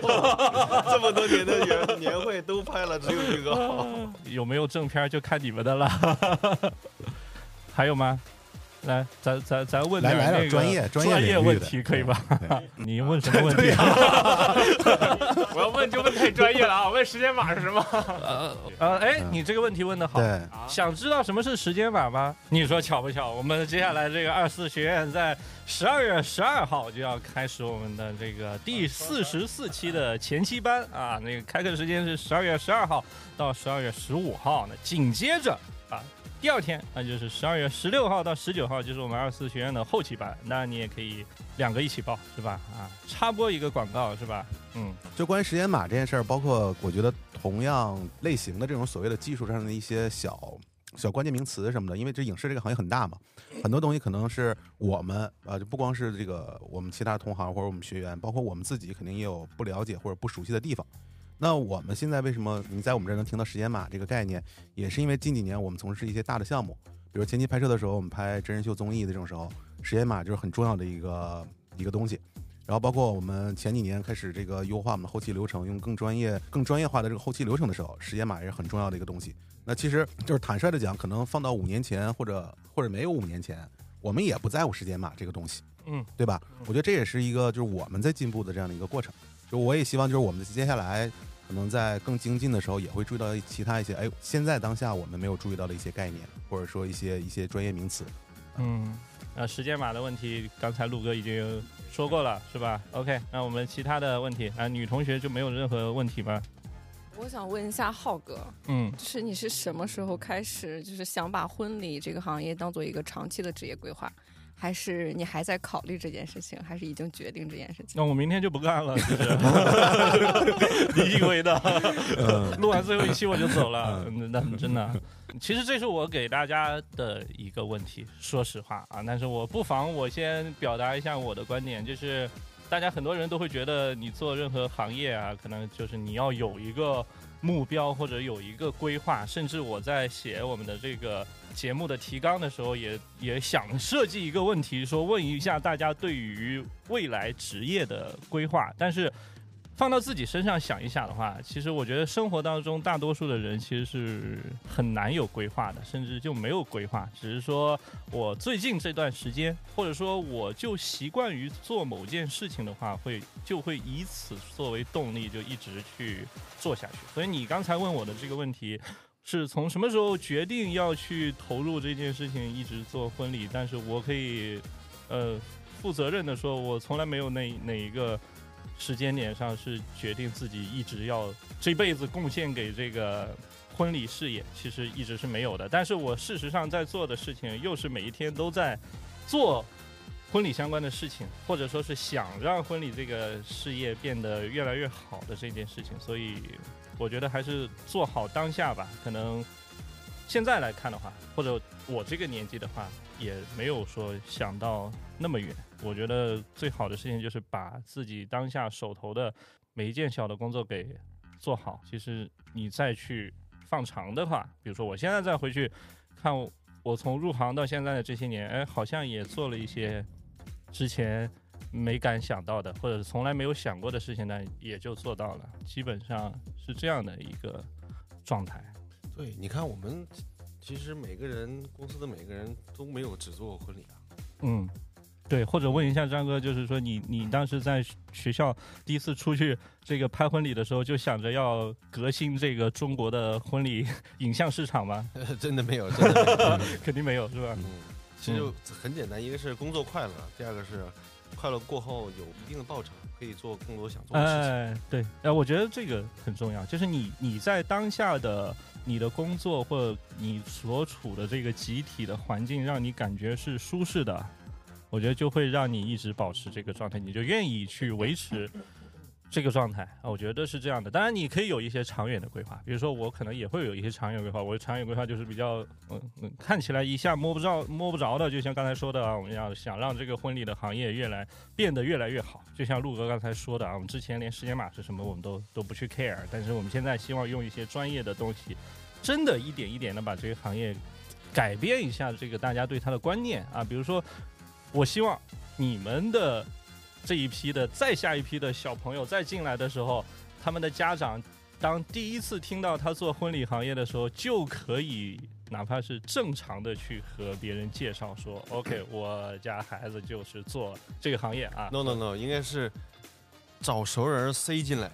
这么多年的年年会都拍了，只有预告，有没有正片就看你们的了。还有吗？来，咱咱咱问点那个专业专业问题，可以吧？[laughs] 你问什么问题？[laughs] 我要问就问太专业了啊！问时间码是什么？呃呃，哎，你这个问题问的好。想知道什么是时间码吗？你说巧不巧？我们接下来这个二四学院在十二月十二号就要开始我们的这个第四十四期的前期班啊，那个开课时间是十二月十二号到十二月十五号。那紧接着啊。第二天，那就是十二月十六号到十九号，就是我们二四学院的后期班。那你也可以两个一起报，是吧？啊，插播一个广告，是吧？嗯，就关于时间码这件事儿，包括我觉得同样类型的这种所谓的技术上的一些小小关键名词什么的，因为这影视这个行业很大嘛，很多东西可能是我们啊，就不光是这个我们其他同行或者我们学员，包括我们自己肯定也有不了解或者不熟悉的地方。那我们现在为什么你在我们这儿能听到时间码这个概念，也是因为近几年我们从事一些大的项目，比如前期拍摄的时候，我们拍真人秀综艺的这种时候，时间码就是很重要的一个一个东西。然后包括我们前几年开始这个优化我们的后期流程，用更专业、更专业化的这个后期流程的时候，时间码也是很重要的一个东西。那其实就是坦率的讲，可能放到五年前或者或者没有五年前，我们也不在乎时间码这个东西，嗯，对吧？我觉得这也是一个就是我们在进步的这样的一个过程。就我也希望，就是我们接下来可能在更精进的时候，也会注意到其他一些，哎，现在当下我们没有注意到的一些概念，或者说一些一些专业名词。嗯，那时间码的问题，刚才陆哥已经说过了，是吧？OK，那我们其他的问题，啊，女同学就没有任何问题吗？我想问一下浩哥，嗯，就是你是什么时候开始，就是想把婚礼这个行业当做一个长期的职业规划？还是你还在考虑这件事情，还是已经决定这件事情？那我明天就不干了，[laughs] 你以为的？录完最后一期我就走了，那真的。其实这是我给大家的一个问题，说实话啊，但是我不妨我先表达一下我的观点，就是大家很多人都会觉得你做任何行业啊，可能就是你要有一个目标或者有一个规划，甚至我在写我们的这个。节目的提纲的时候，也也想设计一个问题，说问一下大家对于未来职业的规划。但是放到自己身上想一想的话，其实我觉得生活当中大多数的人其实是很难有规划的，甚至就没有规划。只是说我最近这段时间，或者说我就习惯于做某件事情的话，会就会以此作为动力，就一直去做下去。所以你刚才问我的这个问题。是从什么时候决定要去投入这件事情，一直做婚礼？但是我可以，呃，负责任的说，我从来没有哪哪一个时间点上是决定自己一直要这辈子贡献给这个婚礼事业，其实一直是没有的。但是我事实上在做的事情，又是每一天都在做婚礼相关的事情，或者说是想让婚礼这个事业变得越来越好的这件事情，所以。我觉得还是做好当下吧。可能现在来看的话，或者我这个年纪的话，也没有说想到那么远。我觉得最好的事情就是把自己当下手头的每一件小的工作给做好。其实你再去放长的话，比如说我现在再回去看我从入行到现在的这些年，哎，好像也做了一些之前没敢想到的，或者是从来没有想过的事情呢，也就做到了。基本上是这样的一个状态。对，你看我们其实每个人公司的每个人都没有只做过婚礼啊。嗯，对，或者问一下张哥，就是说你你当时在学校第一次出去这个拍婚礼的时候，就想着要革新这个中国的婚礼影像市场吗？[laughs] 真的没有，真的没有 [laughs] 肯定没有，是吧？嗯，其实很简单，一个是工作快乐，第二个是快乐过后有一定的报酬，可以做更多想做的事情。哎，对，哎，我觉得这个很重要，就是你你在当下的你的工作或你所处的这个集体的环境，让你感觉是舒适的。我觉得就会让你一直保持这个状态，你就愿意去维持这个状态啊。我觉得是这样的。当然，你可以有一些长远的规划，比如说我可能也会有一些长远规划。我的长远规划就是比较嗯嗯，看起来一下摸不着摸不着的，就像刚才说的啊，我们要想让这个婚礼的行业越来变得越来越好。就像陆哥刚才说的啊，我们之前连时间码是什么我们都都不去 care，但是我们现在希望用一些专业的东西，真的一点一点的把这个行业改变一下这个大家对它的观念啊，比如说。我希望你们的这一批的再下一批的小朋友再进来的时候，他们的家长当第一次听到他做婚礼行业的时候，就可以哪怕是正常的去和别人介绍说：“OK，我家孩子就是做这个行业啊。”No No No，应该是。找熟人塞进来，[laughs]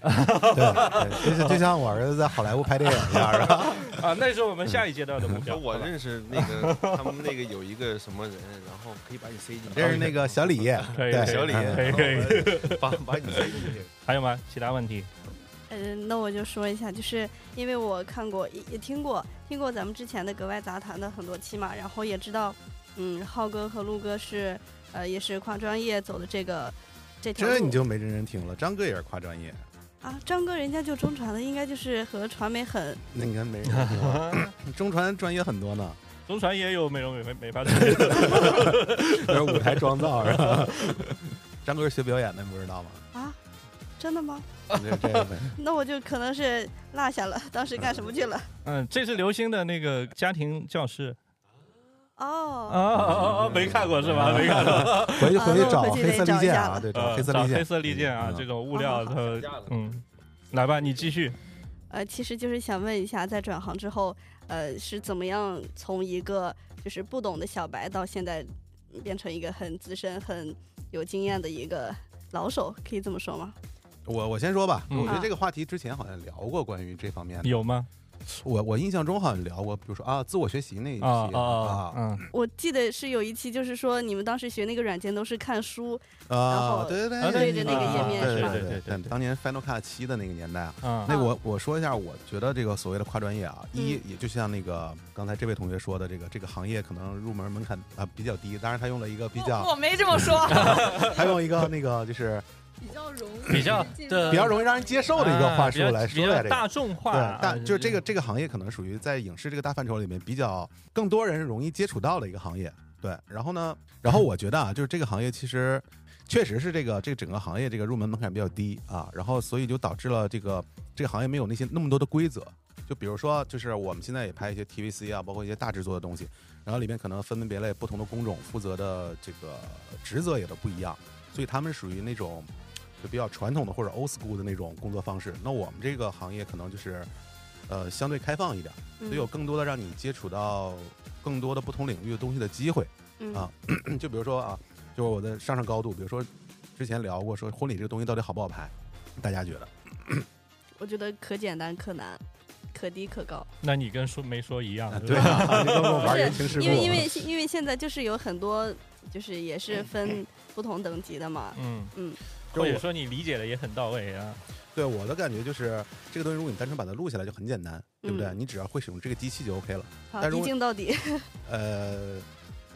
对，就就像我儿子在好莱坞拍电影一样，是吧？[laughs] 啊，那是我们下一阶段的目标。[laughs] 我认识那个他们那个有一个什么人，然后可以把你塞进去。这是那个小李，对，小李，可以可以，把把你塞进去。还有吗？其他问题？嗯，那我就说一下，就是因为我看过也也听过听过咱们之前的格外杂谈的很多期嘛，然后也知道，嗯，浩哥和陆哥是呃也是跨专业走的这个。这你就没认真听了，张哥也是跨专业啊。张哥人家就中传的，应该就是和传媒很。那你看没人 [laughs] 中传专业很多呢，中传也有美容美美发专业，[laughs] 是舞台妆造是吧？张哥是学表演的，你不知道吗？啊，真的吗？[laughs] 那我就可能是落下了，当时干什么去了？嗯，这是刘星的那个家庭教师。哦。哦没看过是吧？没看过，[laughs] 回去回去找黑色利剑啊，对，找黑色利剑，黑色利剑啊，这种物料它嗯，来吧，你继续。呃，其实就是想问一下，在转行之后，呃，是怎么样从一个就是不懂的小白，到现在变成一个很资深、很有经验的一个老手，可以这么说吗？我我先说吧，我觉得这个话题之前好像聊过关于这方面的，有吗？我我印象中好像聊过，比如说啊，自我学习那一期啊，嗯，我记得是有一期，就是说你们当时学那个软件都是看书，然后对对对，对着那个页面是吧？对对对，当年 Final Cut 七的那个年代啊，那我我说一下，我觉得这个所谓的跨专业啊，一也就像那个刚才这位同学说的，这个这个行业可能入门门槛啊比较低，当然他用了一个比较，我没这么说，[laughs] 他用一个那个就是。比较容易，比较比较容易让人接受的一个话术来说的，大众化。对，但就是这个这个行业可能属于在影视这个大范畴里面比较更多人容易接触到的一个行业。对，然后呢，然后我觉得啊，就是这个行业其实确实是这个这个整个行业这个入门门槛比较低啊，然后所以就导致了这个这个行业没有那些那么多的规则。就比如说，就是我们现在也拍一些 TVC 啊，包括一些大制作的东西，然后里面可能分门别类不同的工种负责的这个职责也都不一样，所以他们属于那种。就比较传统的或者 old school 的那种工作方式，那我们这个行业可能就是，呃，相对开放一点，所以有更多的让你接触到更多的不同领域的东西的机会啊。[coughs] 就比如说啊，就是我的上升高度，比如说之前聊过，说婚礼这个东西到底好不好拍，大家觉得？[coughs] 我觉得可简单可难，可低可高。那你跟说没说一样？对啊，你跟我玩言情世故。因为因为因为现在就是有很多，就是也是分 [laughs] 不同等级的嘛。嗯嗯。或者说你理解的也很到位啊，对我的感觉就是这个东西，如果你单纯把它录下来就很简单，对不对？你只要会使用这个机器就 OK 了。好，一镜到底。呃，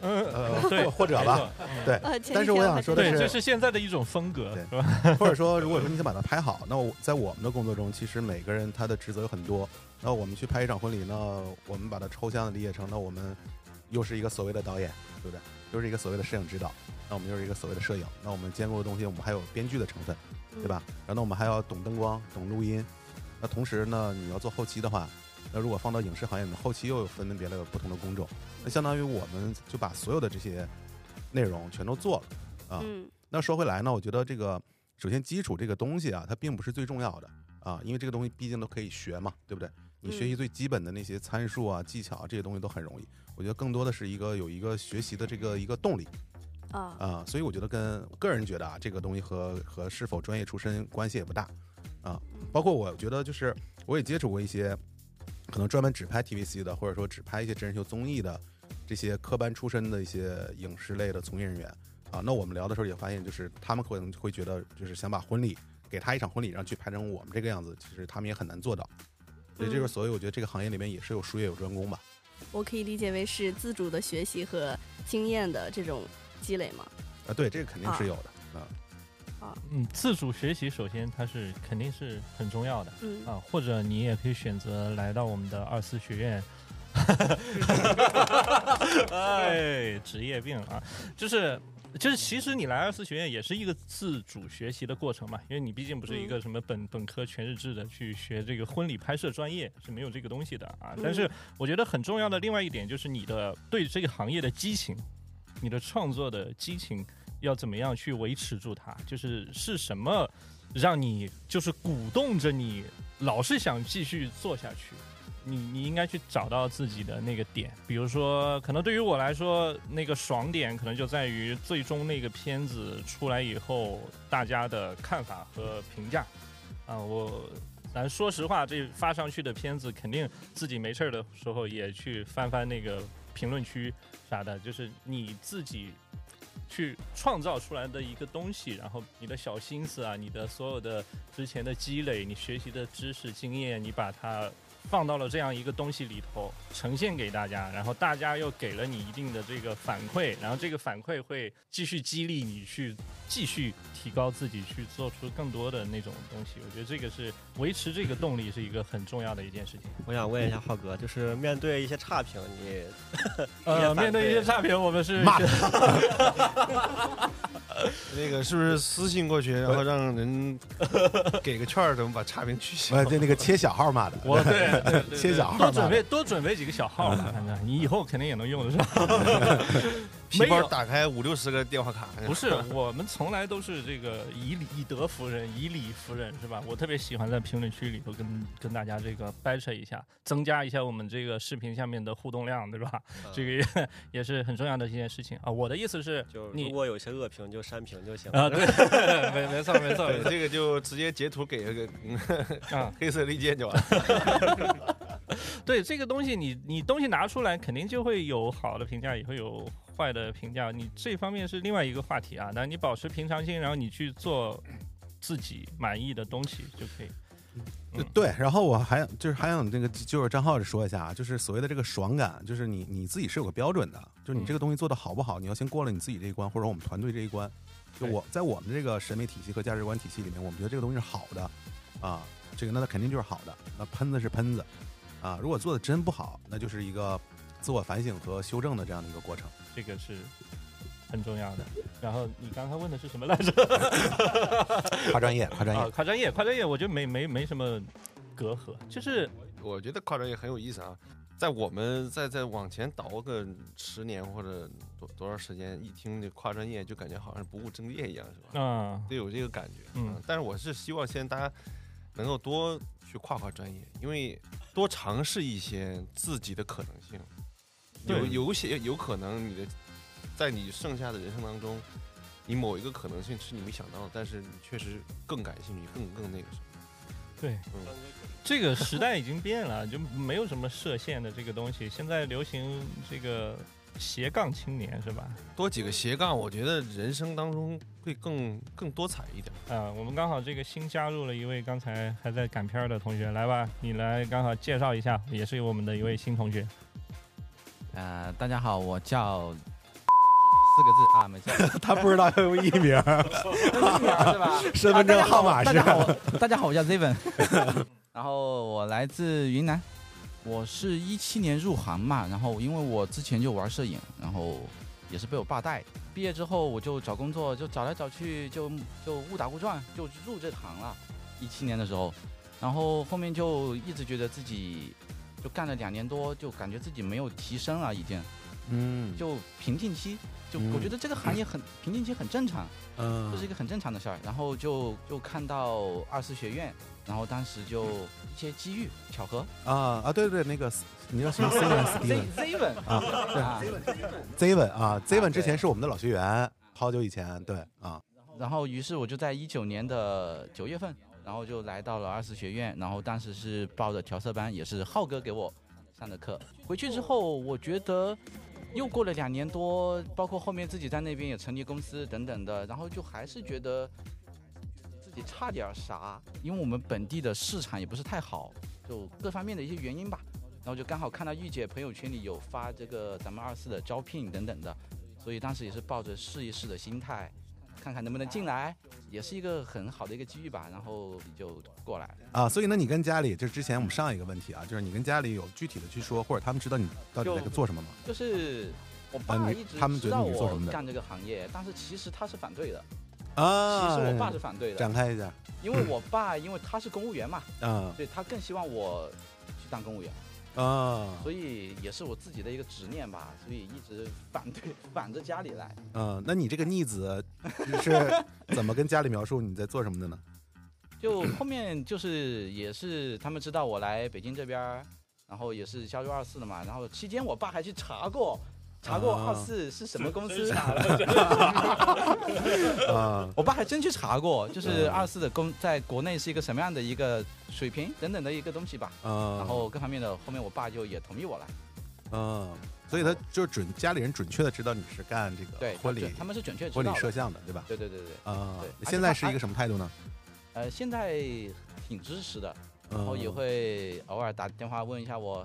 [laughs] 呃，或，或者吧，对。但是我想说的是，这是现在的一种风格，对吧？或者说，如果说你想把它拍好，那我在我们的工作中，其实每个人他的职责有很多。那我们去拍一场婚礼，那我们把它抽象的理解成，那我们又是一个所谓的导演，对不对？就是一个所谓的摄影指导，那我们就是一个所谓的摄影，那我们兼顾的东西，我们还有编剧的成分，对吧？然后呢，我们还要懂灯光，懂录音。那同时呢，你要做后期的话，那如果放到影视行业里面，后期又有分别的不同的工种，那相当于我们就把所有的这些内容全都做了啊。那说回来呢，我觉得这个首先基础这个东西啊，它并不是最重要的啊，因为这个东西毕竟都可以学嘛，对不对？你学习最基本的那些参数啊、技巧啊这些东西都很容易。我觉得更多的是一个有一个学习的这个一个动力啊啊，所以我觉得跟个人觉得啊，这个东西和和是否专业出身关系也不大。啊，包括我觉得就是我也接触过一些可能专门只拍 TVC 的，或者说只拍一些真人秀综艺的这些科班出身的一些影视类的从业人员啊。那我们聊的时候也发现，就是他们可能会觉得，就是想把婚礼给他一场婚礼，然后去拍成我们这个样子，其实他们也很难做到。所以这个，所以我觉得这个行业里面也是有术业有专攻吧。我可以理解为是自主的学习和经验的这种积累吗？啊，对，这个肯定是有的。嗯，自主学习首先它是肯定是很重要的，嗯。啊，或者你也可以选择来到我们的二四学院，[laughs] [laughs] 哎，职业病啊，就是就是其实你来二四学院也是一个自主学习的过程嘛，因为你毕竟不是一个什么本本科全日制的去学这个婚礼拍摄专业是没有这个东西的啊，但是我觉得很重要的另外一点就是你的对这个行业的激情，你的创作的激情。要怎么样去维持住它？就是是什么让你就是鼓动着你，老是想继续做下去？你你应该去找到自己的那个点。比如说，可能对于我来说，那个爽点可能就在于最终那个片子出来以后，大家的看法和评价。啊，我咱说实话，这发上去的片子，肯定自己没事儿的时候也去翻翻那个评论区啥的，就是你自己。去创造出来的一个东西，然后你的小心思啊，你的所有的之前的积累，你学习的知识经验，你把它放到了这样一个东西里头，呈现给大家，然后大家又给了你一定的这个反馈，然后这个反馈会继续激励你去继续提高自己，去做出更多的那种东西。我觉得这个是维持这个动力是一个很重要的一件事情。我想问一下浩哥，就是面对一些差评，你 [laughs] 呃，面对一些差评，我们是骂。[laughs] 那个是不是私信过去，然后让人给个券儿，怎么把差评取消？[laughs] 对，那个切小号骂的，我对切小号，多准备多准备几个小号吧，反正你以后肯定也能用得上。[laughs] 皮包打开五六十个电话卡，不是，[laughs] 我们从来都是这个以以德服人，以理服人，是吧？我特别喜欢在评论区里头跟跟大家这个掰扯一下，增加一下我们这个视频下面的互动量，对吧？这个也 [laughs] 也是很重要的一件事情啊。我的意思是，就如果有些恶评就删评就行啊。对，没 [laughs] 没错没错，这个就直接截图给了个啊黑色利剑就完。了。对这个东西，你你东西拿出来，肯定就会有好的评价，也会有。坏的评价，你这方面是另外一个话题啊。那你保持平常心，然后你去做自己满意的东西就可以。对，然后我还就是还想那个就是张浩说一下啊，就是所谓的这个爽感，就是你你自己是有个标准的，就是你这个东西做的好不好，你要先过了你自己这一关，或者我们团队这一关。就我在我们这个审美体系和价值观体系里面，我们觉得这个东西是好的啊，这个那它肯定就是好的。那喷子是喷子啊，如果做的真不好，那就是一个自我反省和修正的这样的一个过程。这个是很重要的。然后你刚才问的是什么来着？跨专业，跨专业，跨专业，跨专业。我觉得没没没什么隔阂，就是我觉得跨专业很有意思啊。在我们再再往前倒个十年或者多多少时间，一听这跨专业，就感觉好像是不务正业一样，是吧？啊，就有这个感觉。嗯，但是我是希望现在大家能够多去跨跨专业，因为多尝试一些自己的可能性。有有些有可能你的，在你剩下的人生当中，你某一个可能性是你没想到的，但是你确实更感兴趣，更更那个什么。对，嗯这个时代已经变了，就没有什么设限的这个东西。现在流行这个斜杠青年是吧？多几个斜杠，我觉得人生当中会更更多彩一点。啊，我们刚好这个新加入了一位刚才还在赶片的同学，来吧，你来刚好介绍一下，也是我们的一位新同学。呃，大家好，我叫 [laughs] 四个字啊，没错，[laughs] 他不知道要用艺名，艺名是吧？[laughs] 身份证号码是。大家好，大家好，我叫 Ziven，然后我来自云南，我是一七年入行嘛，然后因为我之前就玩摄影，然后也是被我爸带。毕业之后我就找工作，就找来找去，就就误打误撞就入这行了。一七年的时候，然后后面就一直觉得自己就干了两年多，就感觉自己没有提升了，已经，嗯，就瓶颈期。就我觉得这个行业很瓶颈期很正常，嗯，这是一个很正常的事儿。然后就就看到二四学院，然后当时就一些机遇巧合啊啊对对对，那个你要什么 Z Z 文啊对 Z 文啊 Z 文之前是我们的老学员，好久以前对啊。然后于是我就在一九年的九月份，然后就来到了二四学院，然后当时是报的调色班，也是浩哥给我上的课。回去之后，我觉得。又过了两年多，包括后面自己在那边也成立公司等等的，然后就还是觉得自己差点啥，因为我们本地的市场也不是太好，就各方面的一些原因吧。然后就刚好看到玉姐朋友圈里有发这个咱们二四的招聘等等的，所以当时也是抱着试一试的心态。看看能不能进来，也是一个很好的一个机遇吧。然后就过来啊。所以呢，你跟家里，就之前我们上一个问题啊，就是你跟家里有具体的去说，或者他们知道你到底在做什么吗？就是我爸一直他们觉得你做什么的，干这个行业，但是其实他是反对的啊。其实我爸是反对的。展开一下，因为我爸因为他是公务员嘛，嗯，对他更希望我去当公务员。啊，所以也是我自己的一个执念吧，所以一直反对反着家里来。嗯，那你这个逆子是 [laughs] 怎么跟家里描述你在做什么的呢？[coughs] 就后面就是也是他们知道我来北京这边，然后也是加入二四的嘛，然后期间我爸还去查过。查过二四是什么公司？[laughs] 啊，我爸还真去查过，就是二四的公在国内是一个什么样的一个水平等等的一个东西吧。嗯，然后各方面的，后面我爸就也同意我来。嗯，所以他就准家里人准确的知道你是干这个婚礼，他们是准确婚礼摄像的，对吧？对对对对。啊，现在是一个什么态度呢？呃，现在挺支持的，然后也会偶尔打电话问一下我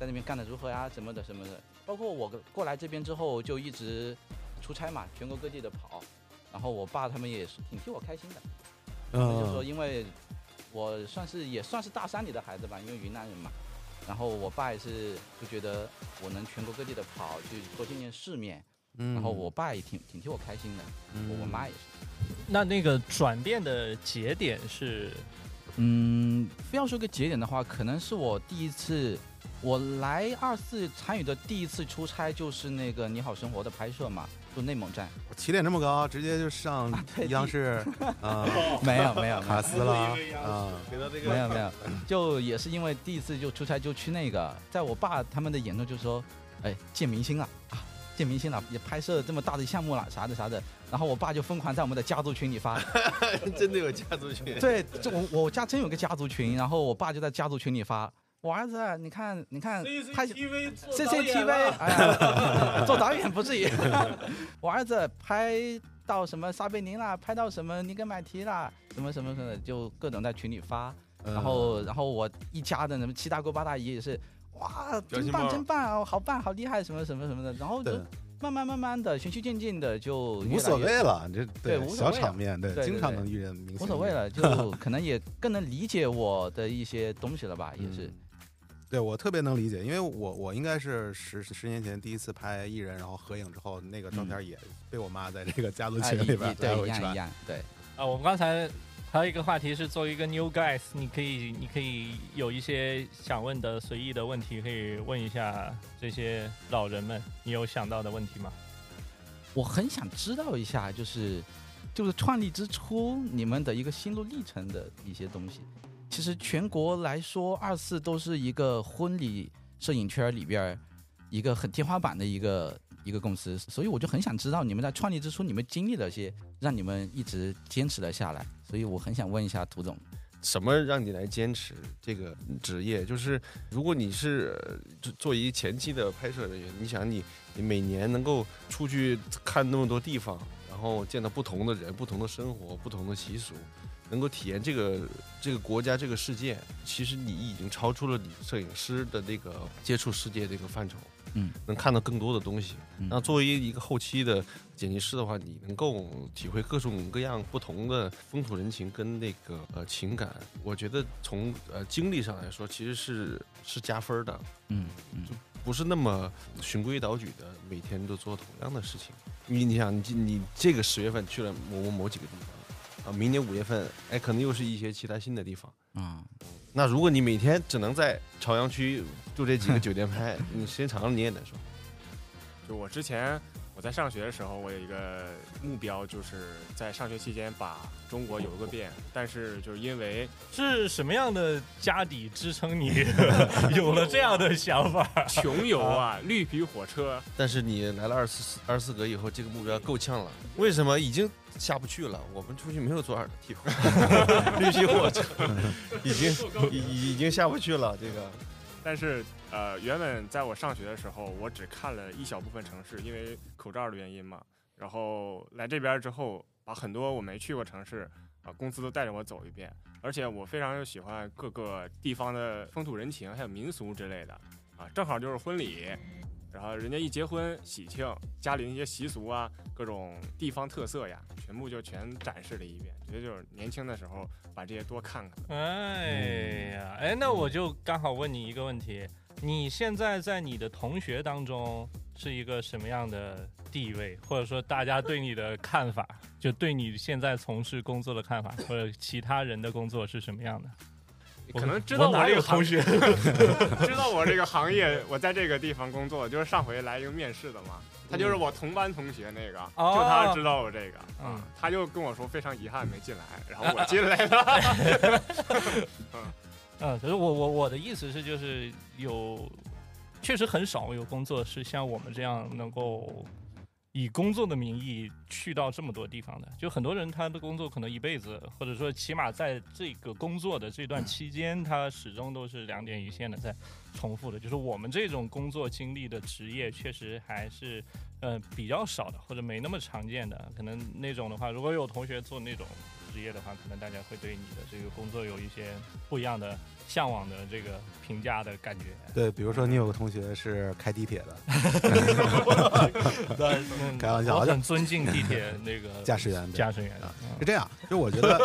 在那边干的如何呀，什么的什么的。包括我过来这边之后，就一直出差嘛，全国各地的跑。然后我爸他们也是挺替我开心的，嗯，就说因为我算是也算是大山里的孩子吧，因为云南人嘛。然后我爸也是就觉得我能全国各地的跑，去多见见世面。嗯。然后我爸也挺挺替我开心的，我妈也是。那那个转变的节点是，嗯，非要说个节点的话，可能是我第一次。我来二四参与的第一次出差就是那个《你好生活》的拍摄嘛，就内蒙站。起点这么高，直接就上 [laughs] 央视啊？[laughs] 没有没有卡斯了啊？[laughs] 没有没有，就也是因为第一次就出差就去那个，在我爸他们的眼中就说，哎，见明星了啊，见明星了，也拍摄这么大的项目了，啥的啥的。然后我爸就疯狂在我们的家族群里发，真的有家族群？对，这我我家真有个家族群，然后我爸就在家族群里发。我儿子，你看，你看，拍 CCTV，哎呀，做导演不至于。[laughs] 我儿子拍到什么撒贝宁啦，拍到什么尼格买提啦，什么什么什么的，就各种在群里发。然后，然后我一家的什么七大姑八大姨也是，哇，真棒真棒，好棒好厉害，什么什么什么的。然后就慢慢慢慢的，循序渐进的就无所谓了，这对小场面，对，经常能遇见明星，无所谓了，就可能也更能理解我的一些东西了吧，也是。对我特别能理解，因为我我应该是十十年前第一次拍艺人，然后合影之后，那个照片也被我妈在这个家族群里边对一样一样对。啊，我们刚才还有一个话题是作为一个 new guys，你可以你可以有一些想问的随意的问题，可以问一下这些老人们，你有想到的问题吗？我很想知道一下，就是就是创立之初你们的一个心路历程的一些东西。其实全国来说，二四都是一个婚礼摄影圈里边一个很天花板的一个一个公司，所以我就很想知道你们在创立之初，你们经历了些让你们一直坚持了下来。所以我很想问一下涂总，什么让你来坚持这个职业？就是如果你是做一前期的拍摄人员，你想你你每年能够出去看那么多地方，然后见到不同的人、不同的生活、不同的习俗。能够体验这个这个国家这个世界，其实你已经超出了你摄影师的那个接触世界这个范畴，嗯，能看到更多的东西。那作为一个后期的剪辑师的话，你能够体会各种各样不同的风土人情跟那个呃情感，我觉得从呃经历上来说，其实是是加分的，嗯嗯，不是那么循规蹈矩的，每天都做同样的事情。你你想，你你这个十月份去了某某某几个地方，啊，明年五月份，哎，可能又是一些其他新的地方。嗯，那如果你每天只能在朝阳区住这几个酒店拍，[laughs] 你时间长了你也难受。就我之前。我在上学的时候，我有一个目标，就是在上学期间把中国游个遍。但是，就是因为是什么样的家底支撑你 [laughs] 有了这样的想法？[laughs] 穷游啊，绿皮火车。但是你来了二十四二四格以后，这个目标够呛了。为什么？已经下不去了。我们出去没有坐二的地方，[laughs] 绿皮火车已经已已经下不去了。这个。但是，呃，原本在我上学的时候，我只看了一小部分城市，因为口罩的原因嘛。然后来这边之后，把很多我没去过城市，啊，公司都带着我走一遍。而且我非常喜欢各个地方的风土人情，还有民俗之类的，啊，正好就是婚礼。然后人家一结婚喜庆，家里那些习俗啊，各种地方特色呀，全部就全展示了一遍。觉得就是年轻的时候把这些多看看。哎呀，哎，那我就刚好问你一个问题：你现在在你的同学当中是一个什么样的地位，或者说大家对你的看法，就对你现在从事工作的看法，或者其他人的工作是什么样的？可能知道我这个同学，[laughs] 知道我这个行业，我在这个地方工作，就是上回来一个面试的嘛，他就是我同班同学那个，就他知道我这个，嗯，他就跟我说非常遗憾没进来，然后我 [laughs] 进来了，嗯，[laughs] 嗯，可是我我我的意思是就是有，确实很少有工作是像我们这样能够。以工作的名义去到这么多地方的，就很多人他的工作可能一辈子，或者说起码在这个工作的这段期间，他始终都是两点一线的在重复的。就是我们这种工作经历的职业，确实还是呃比较少的，或者没那么常见的。可能那种的话，如果有同学做那种职业的话，可能大家会对你的这个工作有一些不一样的。向往的这个评价的感觉，对，比如说你有个同学是开地铁的 [laughs] [laughs] 开玩笑，我很尊敬地铁那个驾驶员，驾驶员啊，是这样，就我觉得，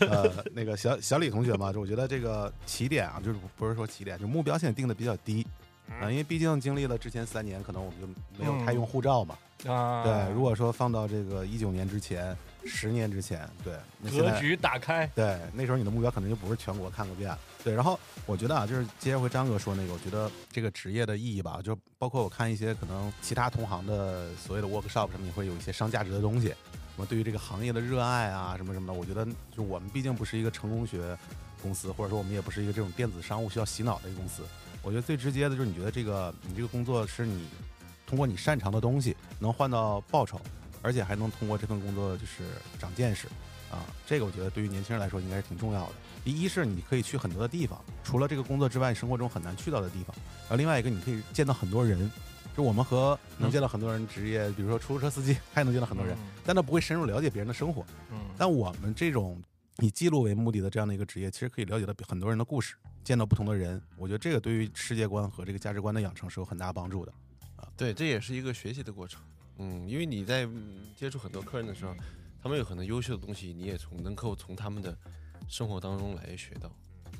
呃，那个小小李同学嘛，就我觉得这个起点啊，就是不是说起点，就目标现在定的比较低啊，因为毕竟经历了之前三年，可能我们就没有太用护照嘛，啊，对，如果说放到这个一九年之前。十年之前，对格局打开，对那时候你的目标可能就不是全国看个遍，对。然后我觉得啊，就是接着回张哥说那个，我觉得这个职业的意义吧，就包括我看一些可能其他同行的所谓的 workshop 上面会有一些商价值的东西，什么对于这个行业的热爱啊，什么什么的。我觉得就我们毕竟不是一个成功学公司，或者说我们也不是一个这种电子商务需要洗脑的一个公司。我觉得最直接的就是你觉得这个你这个工作是你通过你擅长的东西能换到报酬。而且还能通过这份工作就是长见识，啊，这个我觉得对于年轻人来说应该是挺重要的。第一是你可以去很多的地方，除了这个工作之外，生活中很难去到的地方。然后另外一个你可以见到很多人，就我们和能见到很多人职业，比如说出租车司机，他也能见到很多人，但他不会深入了解别人的生活。嗯。但我们这种以记录为目的的这样的一个职业，其实可以了解到很多人的故事，见到不同的人。我觉得这个对于世界观和这个价值观的养成是有很大帮助的。啊，对，这也是一个学习的过程。嗯，因为你在接触很多客人的时候，他们有很多优秀的东西，你也从能够从他们的生活当中来学到。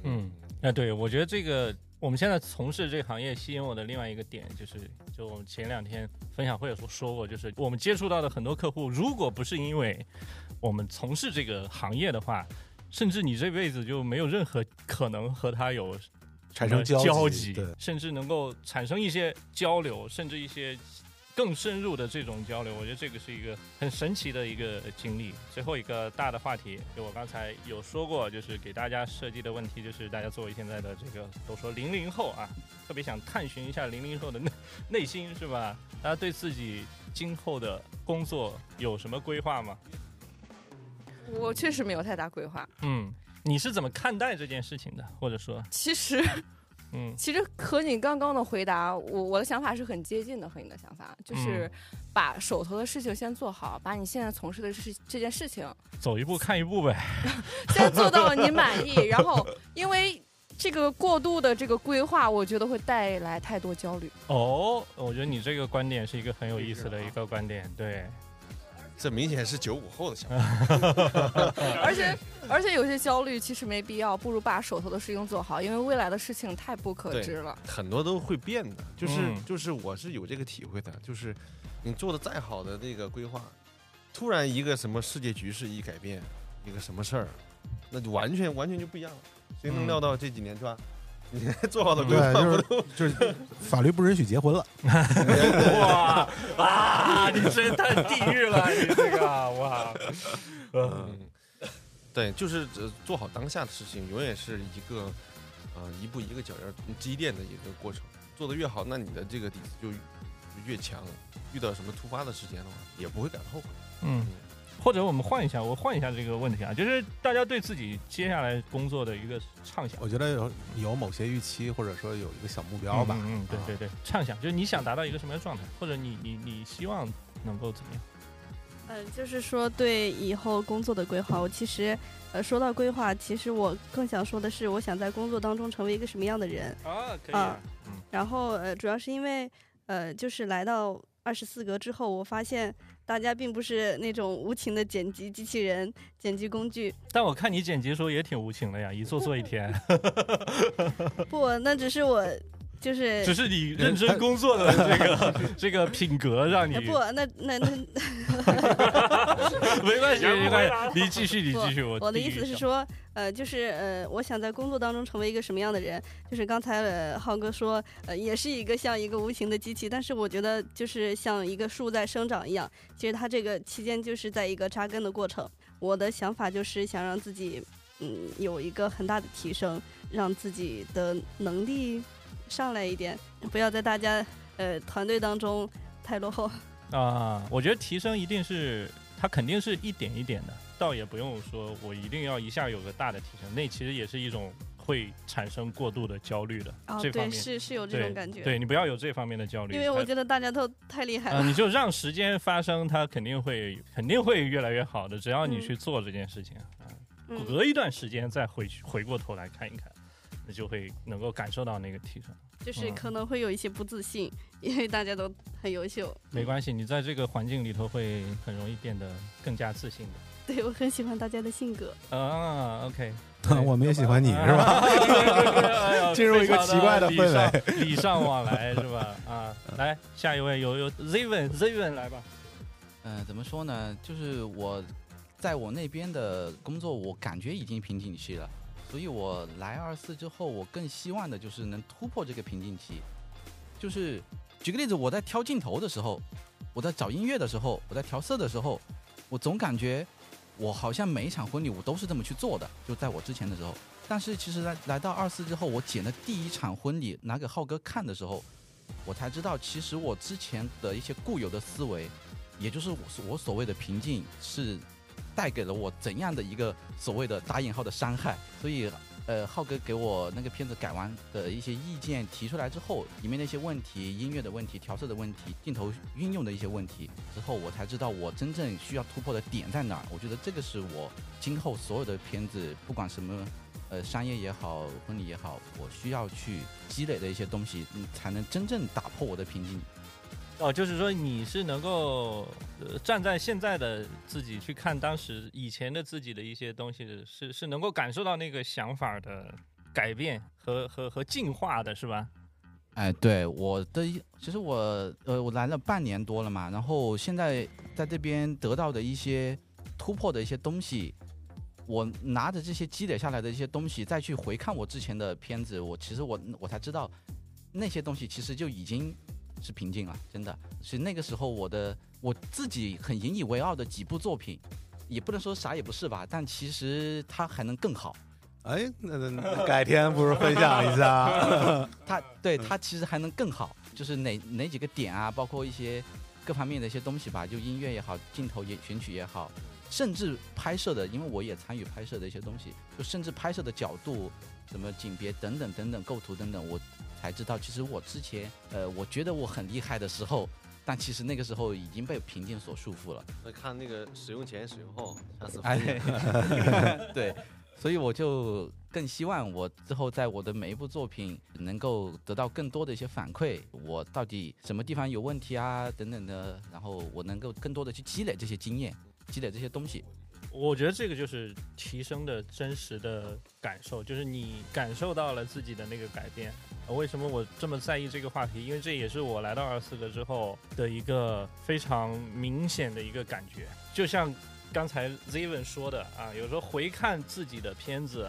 嗯，那，对，我觉得这个我们现在从事这个行业吸引我的另外一个点，就是就我们前两天分享会的时候说过，就是我们接触到的很多客户，如果不是因为我们从事这个行业的话，甚至你这辈子就没有任何可能和他有产生交集，甚至能够产生一些交流，甚至一些。更深入的这种交流，我觉得这个是一个很神奇的一个经历。最后一个大的话题，就我刚才有说过，就是给大家设计的问题，就是大家作为现在的这个都说零零后啊，[laughs] 特别想探寻一下零零后的内内心，是吧？大家对自己今后的工作有什么规划吗？我确实没有太大规划。嗯，你是怎么看待这件事情的？或者说，其实。嗯，其实和你刚刚的回答，我我的想法是很接近的，和你的想法就是把手头的事情先做好，把你现在从事的事这件事情走一步看一步呗，[laughs] 先做到你满意，[laughs] 然后因为这个过度的这个规划，我觉得会带来太多焦虑。哦，我觉得你这个观点是一个很有意思的一个观点，对。这明显是九五后的想法。[laughs] 而且而且有些焦虑其实没必要，不如把手头的事情做好，因为未来的事情太不可知了。很多都会变的，就是就是我是有这个体会的，就是你做的再好的那个规划，突然一个什么世界局势一改变，一个什么事儿，那就完全完全就不一样了。谁能料到这几年是吧？你做好的规划就是就是法律不允许结婚了。哇啊！你真太地狱了，[laughs] 你这个哇！嗯，对，就是做好当下的事情，永远是一个呃一步一个脚印积淀的一个过程。做的越好，那你的这个底子就越强。遇到什么突发的事件的话，也不会感到后悔。嗯。或者我们换一下，我换一下这个问题啊，就是大家对自己接下来工作的一个畅想。我觉得有有某些预期，或者说有一个小目标吧。嗯，对对对，畅想就是你想达到一个什么样的状态，或者你你你希望能够怎么样？嗯，就是说对以后工作的规划。我其实呃说到规划，其实我更想说的是，我想在工作当中成为一个什么样的人啊？可以。嗯。然后呃，主要是因为呃，就是来到二十四格之后，我发现。大家并不是那种无情的剪辑机器人、剪辑工具，但我看你剪辑的时候也挺无情的呀，一做做一天。[laughs] 不，那只是我。就是，只是你认真工作的 [laughs] 这个这个品格让你不那那那没关系没关系，你继续你继续我我的意思是说呃就是呃我想在工作当中成为一个什么样的人？就是刚才呃浩哥说呃也是一个像一个无情的机器，但是我觉得就是像一个树在生长一样，其实它这个期间就是在一个扎根的过程。我的想法就是想让自己嗯有一个很大的提升，让自己的能力。上来一点，不要在大家呃团队当中太落后 [laughs] 啊！我觉得提升一定是它肯定是一点一点的，倒也不用说我一定要一下有个大的提升，那其实也是一种会产生过度的焦虑的。哦，对，是是有这种感觉。对你不要有这方面的焦虑，因为我觉得大家都太厉害了。你就 [laughs] 让时间发生，它肯定会肯定会越来越好的，只要你去做这件事情啊，隔一段时间再回去回过头来看一看。就会能够感受到那个提升，就是可能会有一些不自信，因为大家都很优秀。没关系，你在这个环境里头会很容易变得更加自信的。对我很喜欢大家的性格。啊，OK，[laughs] 我们也喜欢你是吧？[laughs] [laughs] 进入一个奇怪的氛围，礼尚往来是吧？啊，来下一位，有有 Ziven，Ziven 来吧。嗯，怎么说呢？就是我在我那边的工作，我感觉已经瓶颈期了。所以我来二四之后，我更希望的就是能突破这个瓶颈期。就是举个例子，我在挑镜头的时候，我在找音乐的时候，我在调色的时候，我总感觉我好像每一场婚礼我都是这么去做的。就在我之前的时候，但是其实来来到二四之后，我剪的第一场婚礼拿给浩哥看的时候，我才知道其实我之前的一些固有的思维，也就是我所谓的瓶颈是。带给了我怎样的一个所谓的打引号的伤害？所以，呃，浩哥给我那个片子改完的一些意见提出来之后，里面那些问题、音乐的问题、调色的问题、镜头运用的一些问题之后，我才知道我真正需要突破的点在哪儿。我觉得这个是我今后所有的片子，不管什么，呃，商业也好，婚礼也好，我需要去积累的一些东西，嗯，才能真正打破我的瓶颈。哦，就是说你是能够呃站在现在的自己去看当时以前的自己的一些东西，是是能够感受到那个想法的改变和和和进化的，是吧？哎，对，我的其实我呃我来了半年多了嘛，然后现在在这边得到的一些突破的一些东西，我拿着这些积累下来的一些东西再去回看我之前的片子，我其实我我才知道那些东西其实就已经。是瓶颈了，真的是那个时候我的我自己很引以为傲的几部作品，也不能说啥也不是吧，但其实它还能更好。哎，那改天不如分享一下？[laughs] 它对它其实还能更好，就是哪哪几个点啊，包括一些各方面的一些东西吧，就音乐也好，镜头也选取也好，甚至拍摄的，因为我也参与拍摄的一些东西，就甚至拍摄的角度、什么景别等等等等构图等等，我。才知道，其实我之前，呃，我觉得我很厉害的时候，但其实那个时候已经被瓶颈所束缚了。那看那个使用前、使用后，下次。哎，[laughs] 对，所以我就更希望我之后在我的每一部作品能够得到更多的一些反馈，我到底什么地方有问题啊等等的，然后我能够更多的去积累这些经验，积累这些东西。我觉得这个就是提升的真实的感受，就是你感受到了自己的那个改变。为什么我这么在意这个话题？因为这也是我来到二四个之后的一个非常明显的一个感觉。就像刚才 Ziven 说的啊，有时候回看自己的片子。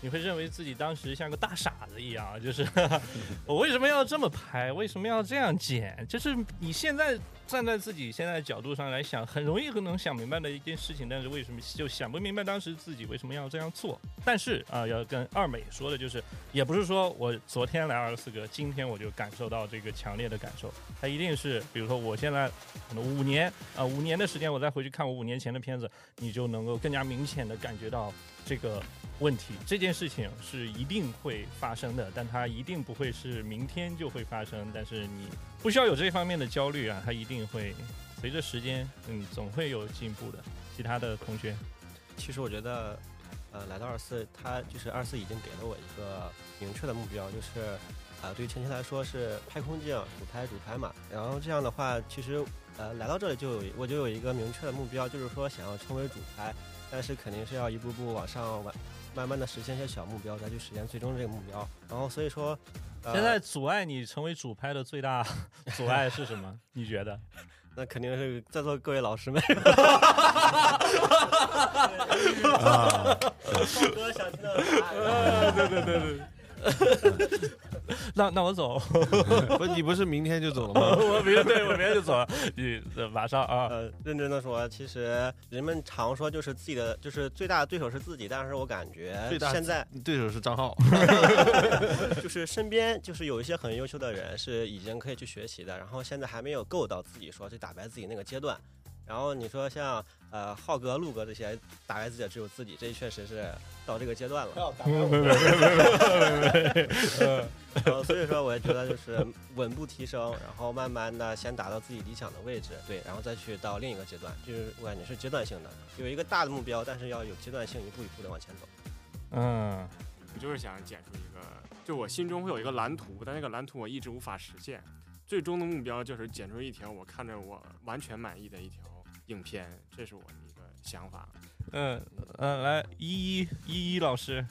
你会认为自己当时像个大傻子一样，就是 [laughs] 我为什么要这么拍？为什么要这样剪？就是你现在站在自己现在角度上来想，很容易能想明白的一件事情，但是为什么就想不明白当时自己为什么要这样做？但是啊，要跟二美说的就是，也不是说我昨天来二十四个，今天我就感受到这个强烈的感受，它一定是，比如说我现在可能五年啊，五年的时间，我再回去看我五年前的片子，你就能够更加明显的感觉到这个。问题这件事情是一定会发生的，但它一定不会是明天就会发生。但是你不需要有这方面的焦虑啊，它一定会随着时间，嗯，总会有进步的。其他的同学，其实我觉得，呃，来到二四，他就是二四已经给了我一个明确的目标，就是，呃，对于前期来说是拍空镜、主拍、主拍嘛。然后这样的话，其实，呃，来到这里就有我就有一个明确的目标，就是说想要成为主拍，但是肯定是要一步步往上完。慢慢的实现一些小目标，再去实现最终这个目标。然后所以说，现在阻碍你成为主拍的最大 [laughs] 阻碍是什么？你觉得？[laughs] 那肯定是在座各位老师们。[laughs] 啊，哥想听到对对对对。[laughs] 那那我走，[laughs] 不，你不是明天就走了吗？[laughs] 我明天对我明天就走了。你马上啊，呃，认真的说，其实人们常说就是自己的就是最大的对手是自己，但是我感觉现在对手是张浩，就是身边就是有一些很优秀的人是已经可以去学习的，然后现在还没有够到自己说去打败自己那个阶段。然后你说像呃浩哥、陆哥这些打败自己的只有自己，这确实是到这个阶段了。[laughs] 然后所以说，我也觉得就是稳步提升，然后慢慢的先达到自己理想的位置，对，然后再去到另一个阶段，就是我感觉是阶段性的，有一个大的目标，但是要有阶段性，一步一步的往前走。嗯，我就是想剪出一个，就我心中会有一个蓝图，但那个蓝图我一直无法实现，最终的目标就是剪出一条我看着我完全满意的一条。影片，这是我的一个想法。嗯嗯，来依依依依老师，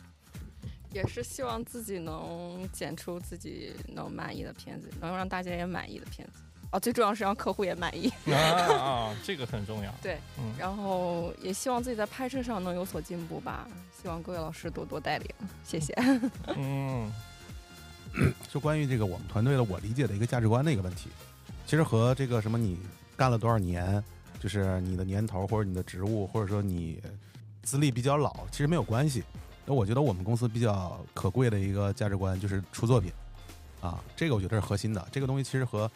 也是希望自己能剪出自己能满意的片子，能让大家也满意的片子。哦，最重要是让客户也满意。啊 [laughs] 啊，这个很重要。对，然后也希望自己在拍摄上能有所进步吧。希望各位老师多多带领，谢谢。嗯，[coughs] 就关于这个我们团队的我理解的一个价值观的一个问题，其实和这个什么你干了多少年。就是你的年头或者你的职务，或者说你资历比较老，其实没有关系。那我觉得我们公司比较可贵的一个价值观就是出作品啊，这个我觉得是核心的。这个东西其实和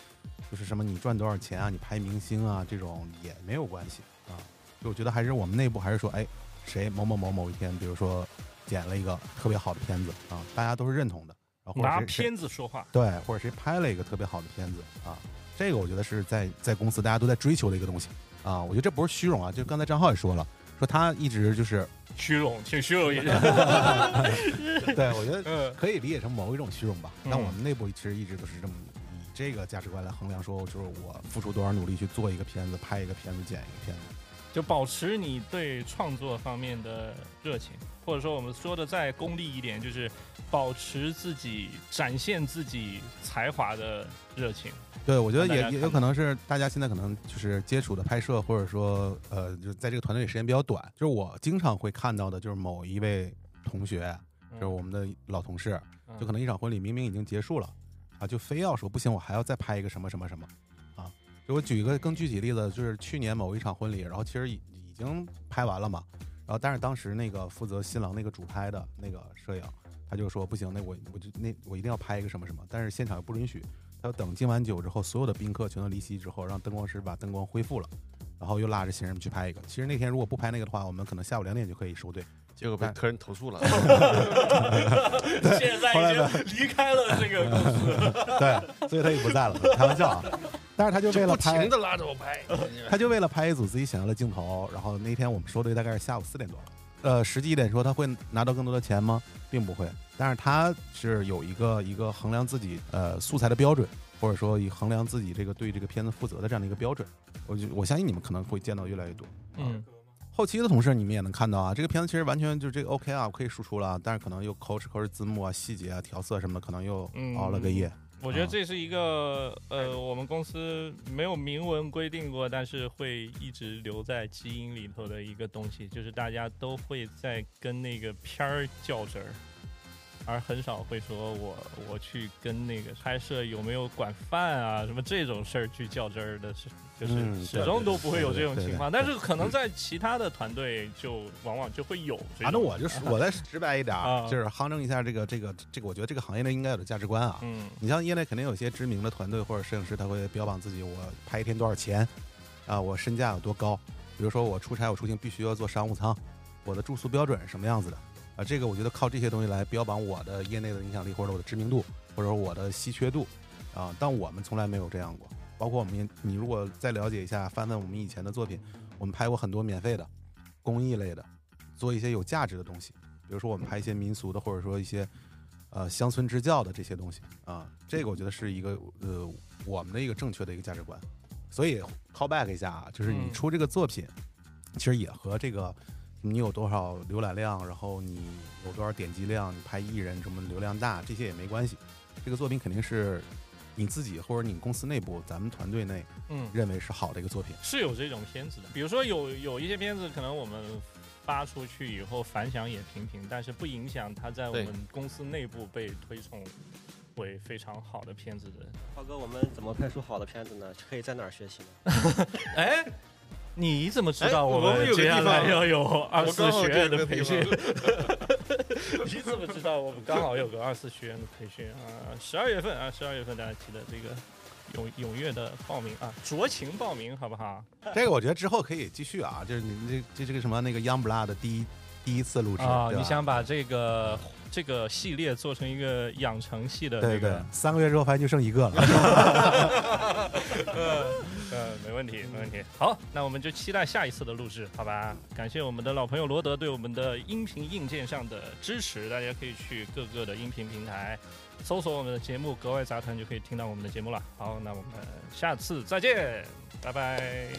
就是什么你赚多少钱啊，你拍明星啊这种也没有关系啊。就我觉得还是我们内部还是说，哎，谁某某某某一天，比如说剪了一个特别好的片子啊，大家都是认同的。然后拿片子说话，对，或者谁拍了一个特别好的片子啊，这个我觉得是在在公司大家都在追求的一个东西。啊，我觉得这不是虚荣啊，就刚才张浩也说了，说他一直就是虚荣，挺虚荣一点。[laughs] 对，我觉得可以理解成某一种虚荣吧。但我们内部其实一直都是这么以这个价值观来衡量，说就是我付出多少努力去做一个片子，拍一个片子，剪一个片子，就保持你对创作方面的热情，或者说我们说的再功利一点，就是保持自己展现自己才华的热情。对，我觉得也也有可能是大家现在可能就是接触的拍摄，或者说呃，就在这个团队里时间比较短。就是我经常会看到的，就是某一位同学，就是我们的老同事，就可能一场婚礼明明已经结束了，啊，就非要说不行，我还要再拍一个什么什么什么，啊，就我举一个更具体例子，就是去年某一场婚礼，然后其实已已经拍完了嘛，然后但是当时那个负责新郎那个主拍的那个摄影，他就说不行，那我我就那我一定要拍一个什么什么，但是现场又不允许。他要等敬完酒之后，所有的宾客全都离席之后，让灯光师把灯光恢复了，然后又拉着新人们去拍一个。其实那天如果不拍那个的话，我们可能下午两点就可以收队。结果被客人投诉了。[laughs] 现在已经离开了这个公司，[laughs] 对，所以他也不在了。开玩笑啊，但是他就为了拍，不停拉着我拍，他就为了拍一组自己想要的镜头。然后那天我们收的大概是下午四点多了，呃，实际一点说，他会拿到更多的钱吗？并不会。但是他是有一个一个衡量自己呃素材的标准，或者说以衡量自己这个对这个片子负责的这样的一个标准。我就我相信你们可能会见到越来越多。嗯。后期的同事你们也能看到啊，这个片子其实完全就是这个 OK 啊，我可以输出了，但是可能又抠哧抠哧字幕啊、细节啊、调色什么的，可能又熬了个夜。我觉得这是一个呃，我们公司没有明文规定过，但是会一直留在基因里头的一个东西，就是大家都会在跟那个片儿较真儿。而很少会说我我去跟那个拍摄有没有管饭啊什么这种事儿去较真儿的，是就是始终都不会有这种情况。但是可能在其他的团队就往往就会有。反正我就是 [laughs] 我再直白一点，就是夯正一下这个这个这个，我觉得这个行业内应该有的价值观啊。嗯，你像业内肯定有些知名的团队或者摄影师，他会标榜自己我拍一天多少钱啊，我身价有多高。比如说我出差我出行必须要坐商务舱，我的住宿标准是什么样子的。啊，这个我觉得靠这些东西来标榜我的业内的影响力，或者我的知名度，或者说我的稀缺度，啊，但我们从来没有这样过。包括我们，你如果再了解一下，翻翻我们以前的作品，我们拍过很多免费的、公益类的，做一些有价值的东西，比如说我们拍一些民俗的，或者说一些呃乡村支教的这些东西啊，这个我觉得是一个呃我们的一个正确的一个价值观。所以 call back 一下啊，就是你出这个作品，其实也和这个。你有多少浏览量，然后你有多少点击量？你拍艺人什么流量大，这些也没关系。这个作品肯定是你自己或者你公司内部，咱们团队内，嗯，认为是好的一个作品。是有这种片子的，比如说有有一些片子，可能我们发出去以后反响也平平，但是不影响它在我们公司内部被推崇为非常好的片子的。涛哥，我们怎么拍出好的片子呢？可以在哪儿学习呢？[laughs] 哎。你怎么知道我们接下来要有二四学院的培训？[laughs] 你怎么知道我们刚好有个二四学院的培训啊？十二月份啊，十二月份大家记得这个踊踊跃的报名啊，酌情报名好不好？这个我觉得之后可以继续啊，就是你这这这个什么那个 Young Blood 的第一第一次录制啊，你想把这个。这个系列做成一个养成系的，对对，三个月之后发现就剩一个了。呃 [laughs] 呃，没问题，没问题。好，那我们就期待下一次的录制，好吧？感谢我们的老朋友罗德对我们的音频硬件上的支持，大家可以去各个的音频平台搜索我们的节目《格外杂谈》，就可以听到我们的节目了。好，那我们下次再见，拜拜。